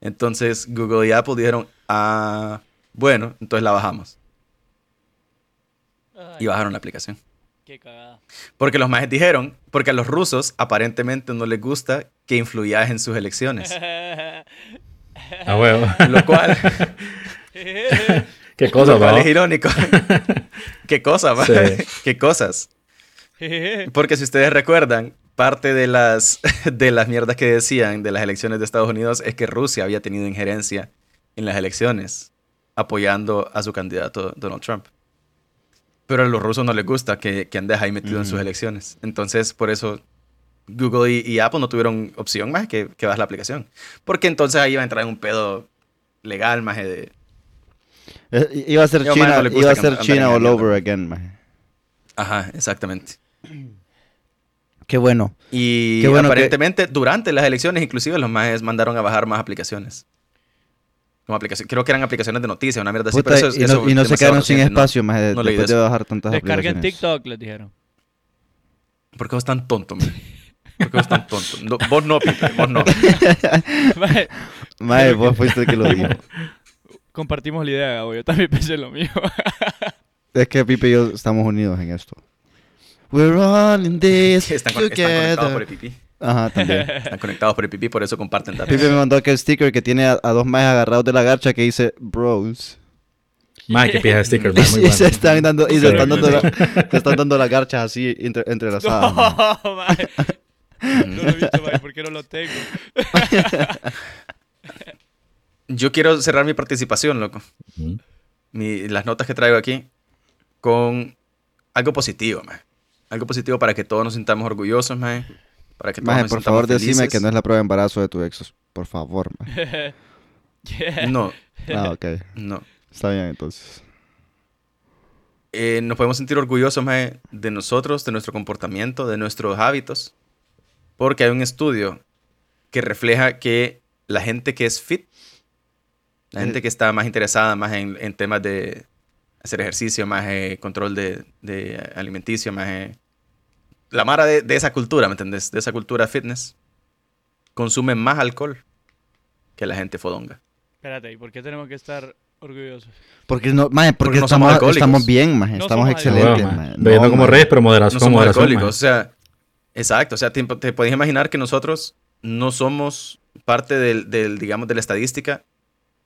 Entonces Google y Apple dijeron, ah, bueno, entonces la bajamos. Y bajaron la aplicación. Qué cagada. Porque los majes dijeron, porque a los rusos aparentemente no les gusta que influyas en sus elecciones. [laughs] A huevo. Lo cual, qué cosa, lo cual es irónico. [laughs] ¿Qué cosa? Sí. ¿Qué cosas? Porque si ustedes recuerdan, parte de las, [laughs] de las mierdas que decían de las elecciones de Estados Unidos es que Rusia había tenido injerencia en las elecciones, apoyando a su candidato Donald Trump. Pero a los rusos no les gusta que, que andes ahí metido en sus elecciones. Entonces, por eso Google y, y Apple no tuvieron opción más que, que bajar la aplicación. Porque entonces ahí iba a entrar en un pedo legal más de... Eh, Iba a ser Yo, China, no iba a que ser China all over again, man. Ajá, exactamente. [clears throat] Qué bueno. Y Qué bueno que- aparentemente durante las elecciones inclusive los más mandaron a bajar más aplicaciones. Como aplicación, creo que eran aplicaciones de noticias, una mierda así, Puta, pero eso, y eso no, y no se quedaron sin reciente, ¿no? espacio, más no leí de después de bajar tantas Descarguen aplicaciones. TikTok, les dijeron. ¿Por qué vos tan tonto, man? ¿Por qué vos tan tonto? No, vos no, Pipe, vos no. [laughs] Mae, Mae, vos fuiste el que lo dijo. Compartimos la idea, Gabo. Yo también pensé lo mío. [laughs] Es que Pipe y yo estamos unidos en esto. We're all in this [laughs] Están, con- están conectados por el together. pipí. Ajá, también. [laughs] Están conectados por el pipí, por eso comparten datos. Pipe me mandó aquel sticker que tiene a, a dos más agarrados de la garcha que dice bros. Más que pija de stickers, [laughs] Y, man, muy se bueno. están dando, y se están dando, la- se están dando las garchas así entre, entrelazadas. No, mae. [laughs] No lo he visto, mae. ¿Por qué no lo tengo? Yo quiero cerrar mi participación, loco. Ujú. mi- las notas que traigo aquí con algo positivo, man. Algo positivo para que todos nos sintamos orgullosos, man. Para que Maje, por favor, decime felices. que no es la prueba de embarazo de tu ex. Por favor, maje. [laughs] Yeah. No, Ah, ok. no. Está bien, entonces. Eh, nos podemos sentir orgullosos, man, de nosotros, de nuestro comportamiento, de nuestros hábitos. Porque hay un estudio que refleja que la gente que es fit, la gente Eh. que está más interesada más en, en temas de hacer ejercicio, más eh, control de, de alimenticio, más eh, la mara de, de esa cultura, ¿me entendés? De esa cultura fitness, consume más alcohol que la gente fodonga. Espérate, ¿y por qué tenemos que estar orgullosos? Porque no, maje, porque, Porque no somos estamos, alcohólicos. estamos bien, maje. No estamos somos excelentes, maje. Bebiendo No, como reyes, pero moderación, No somos moderación, alcohólicos, o sea, exacto, o sea, te, te podéis imaginar que nosotros no somos parte del, del, digamos, de la estadística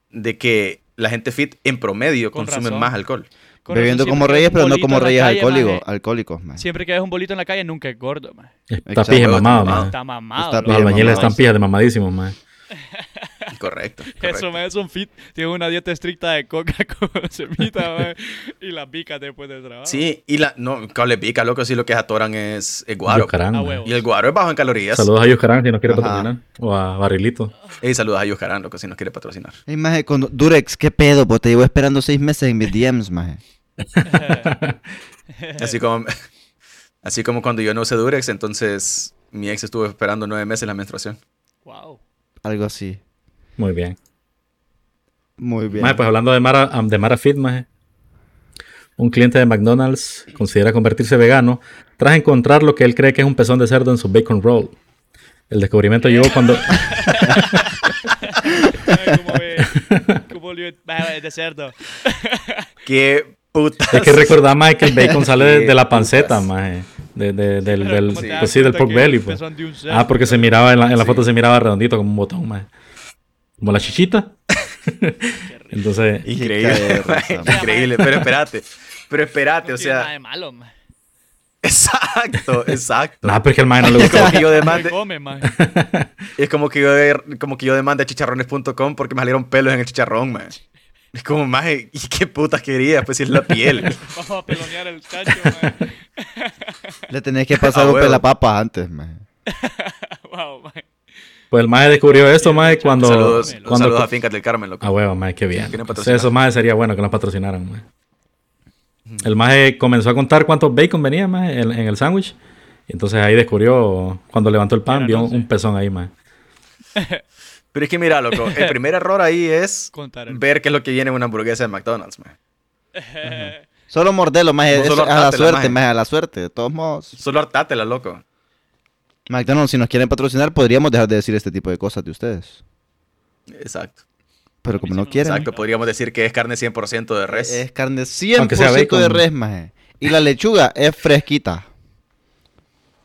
de que la gente fit en promedio Con consume razón. más alcohol. Con Bebiendo razón, como reyes, pero no como reyes calle, alcohólicos, maje, alcohólicos, maje. Siempre que ves un bolito en la calle, nunca es gordo, maje. Está pije mamado, Está mamado. Los albañiles están pijas de mamadísimos, maje. [laughs] [laughs] Correcto. Eso, correcto. maje, son fit. Tienen una dieta estricta de coca [laughs] con semita, y las picas después del trabajo. Sí, y la, no, cable pica, loco, sí lo que atoran es, es guaro. Y el guaro es bajo en calorías. Saludos a Yuscarán si nos quiere Ajá. patrocinar. O a Barrilito. Y saludos a Yuscarán, loco, si nos quiere patrocinar. Ey, maje, con Durex, ¿qué pedo? Pues te llevo esperando seis meses en mis DMs, maje. [laughs] Así como, así como cuando yo no usé Durex, entonces mi ex estuvo esperando nueve meses la menstruación. Wow. Algo así. Muy bien. Muy bien. Maje, pues hablando de Mara, de Mara Fit, maje. Un cliente de McDonald's considera convertirse vegano tras encontrar lo que él cree que es un pezón de cerdo en su bacon roll. El descubrimiento llegó cuando... [laughs] Ay, ¿Cómo ve? ¿Cómo le maje, de cerdo? [laughs] ¡Qué putas! Es que recordar más que el bacon [laughs] sale de, de la panceta, maje. De, de- del, del, ¿Cómo te das pues sí, del pork belly, pues. pezón de un cerdo? Ah, porque se miraba en la, en la Sí. foto se miraba redondito como un botón, maje. Como la chichita. [laughs] Entonces, Increíble, increíble. Pero espérate, pero espérate, No o tiene nada sea, de malo, exacto, exacto. nada, pero es que el maje no le Es gusta. como que yo demande, come, es como que yo, como que yo demande a chicharrones.com porque me salieron pelos en el chicharrón, man. Es como, maje, ¿y qué putas quería? Pues si es la piel. [laughs] Vamos a pelonear el cacho, maje. Le tenés que pasar Ah, un huevo. pelapapa antes, maje. [laughs] Wow, maje. Pues el maje descubrió esto, maje, cuando... saludos, cuando saludos a Fincas del Carmen, loco. Ah, huevo, maje, qué bien. Entonces, esos majes sería bueno que nos patrocinaran, maje. El maje comenzó a contar cuántos bacon venía, maje, en, en el sándwich. Y entonces ahí descubrió, cuando levantó el pan, vio un, pezón ahí, maje. [laughs] Pero es que mira, loco, el primer error ahí es ver qué es lo que viene en una hamburguesa de McDonald's, man. Solo mordelo. No solo a la suerte, maje, a la suerte. De todos modos. Solo hartátela, loco. McDonald's, si nos quieren patrocinar, podríamos dejar de decir este tipo de cosas de ustedes. Exacto. Pero como no quieren, Exacto, podríamos decir que es carne 100% de res. es carne Aunque sea 100% de res, maje. Y la lechuga es fresquita.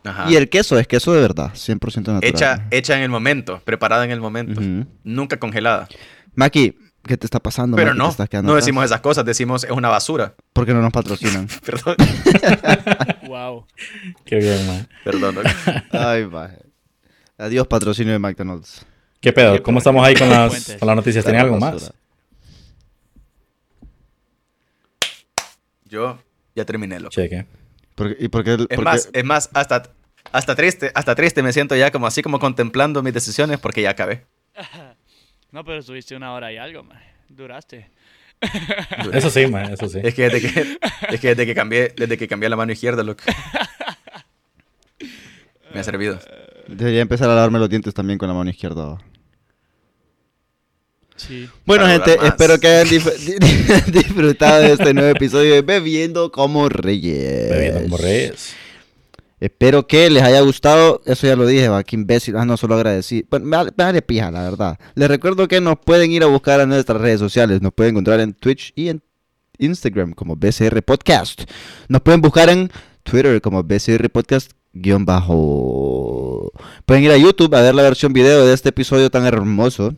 Ajá. Y el queso es queso de verdad, 100% natural. hecha, hecha en el momento, preparada en el momento. Nunca congelada. Maki, ¿qué te está pasando? Pero no, ¿Te estás quedando no atrás? decimos esas cosas, decimos es una basura. ¿Por qué no nos patrocinan? [laughs] Perdón, [laughs] Wow. Qué bien, maje. perdón. [laughs] Ay, maje. Adiós, patrocinio de McDonald's. ¿Qué pedo? ¿Cómo estamos ahí con las, con las noticias? ¿Tenía algo más? Yo ya terminé, loco. Cheque. ¿Por qué- ¿Y por qué? Es por más, es más, hasta, hasta triste, hasta triste me siento ya como así como contemplando mis decisiones porque ya acabé. No, pero estuviste una hora y algo, maje. Duraste. Eso sí, maje, eso sí. Es que desde que, es que desde que cambié, desde que cambié la mano izquierda, loco. Me ha servido. Debería empezar a lavarme los dientes también con la mano izquierda. Sí. Bueno, Para gente, espero que hayan [laughs] [laughs] disfrutado de este nuevo episodio de Bebiendo como Reyes. Bebiendo como reyes. Espero que les haya gustado. Eso ya lo dije, va, qué imbécil. Ah, no, solo agradecí. Bueno, me vale- pija, la verdad. Les recuerdo que nos pueden ir a buscar a nuestras redes sociales. Nos pueden encontrar en Twitch y en Instagram como BCR Podcast. Nos pueden buscar en Twitter como BCR Podcast guion bajo. Pueden ir a YouTube a ver la versión video de este episodio tan hermoso.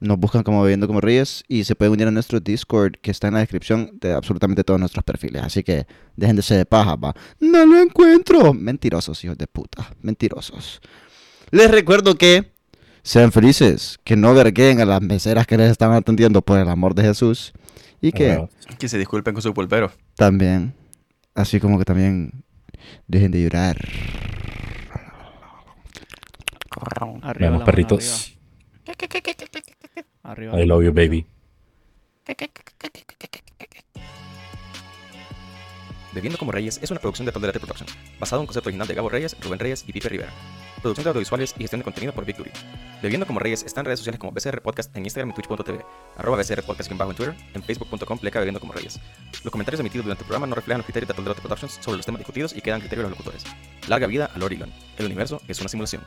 Nos buscan como Bebiendo como Reyes y se pueden unir a nuestro Discord que está en la descripción de absolutamente todos nuestros perfiles. Así que dejen de ser de paja, va. No lo encuentro. Mentirosos, hijos de puta. Mentirosos. Les recuerdo que sean felices, que no verguen a las meseras que les están atendiendo por el amor de Jesús. Y que. Que se disculpen con su pulpero. también, así como que también dejen de llorar. Arriba mano, perritos. Arriba. Arriba. I love you, baby. Bebiendo como Reyes es una producción de Tondelate Production, basado en un concepto original de Gabo Reyes, Rubén Reyes y Pipe Rivera. Producción de audiovisuales y gestión de contenido por Victory. Bebiendo como Reyes está en redes sociales como BCR Podcast en Instagram y Twitch.tv, arroba BCR Podcast en bajo en Twitter, en Facebook.com pleca Bebiendo como Reyes. Los comentarios emitidos durante el programa no reflejan los criterios de Tondelate Productions sobre los temas discutidos y quedan criterios de los locutores. Larga vida a Lord Elon. El universo es una simulación.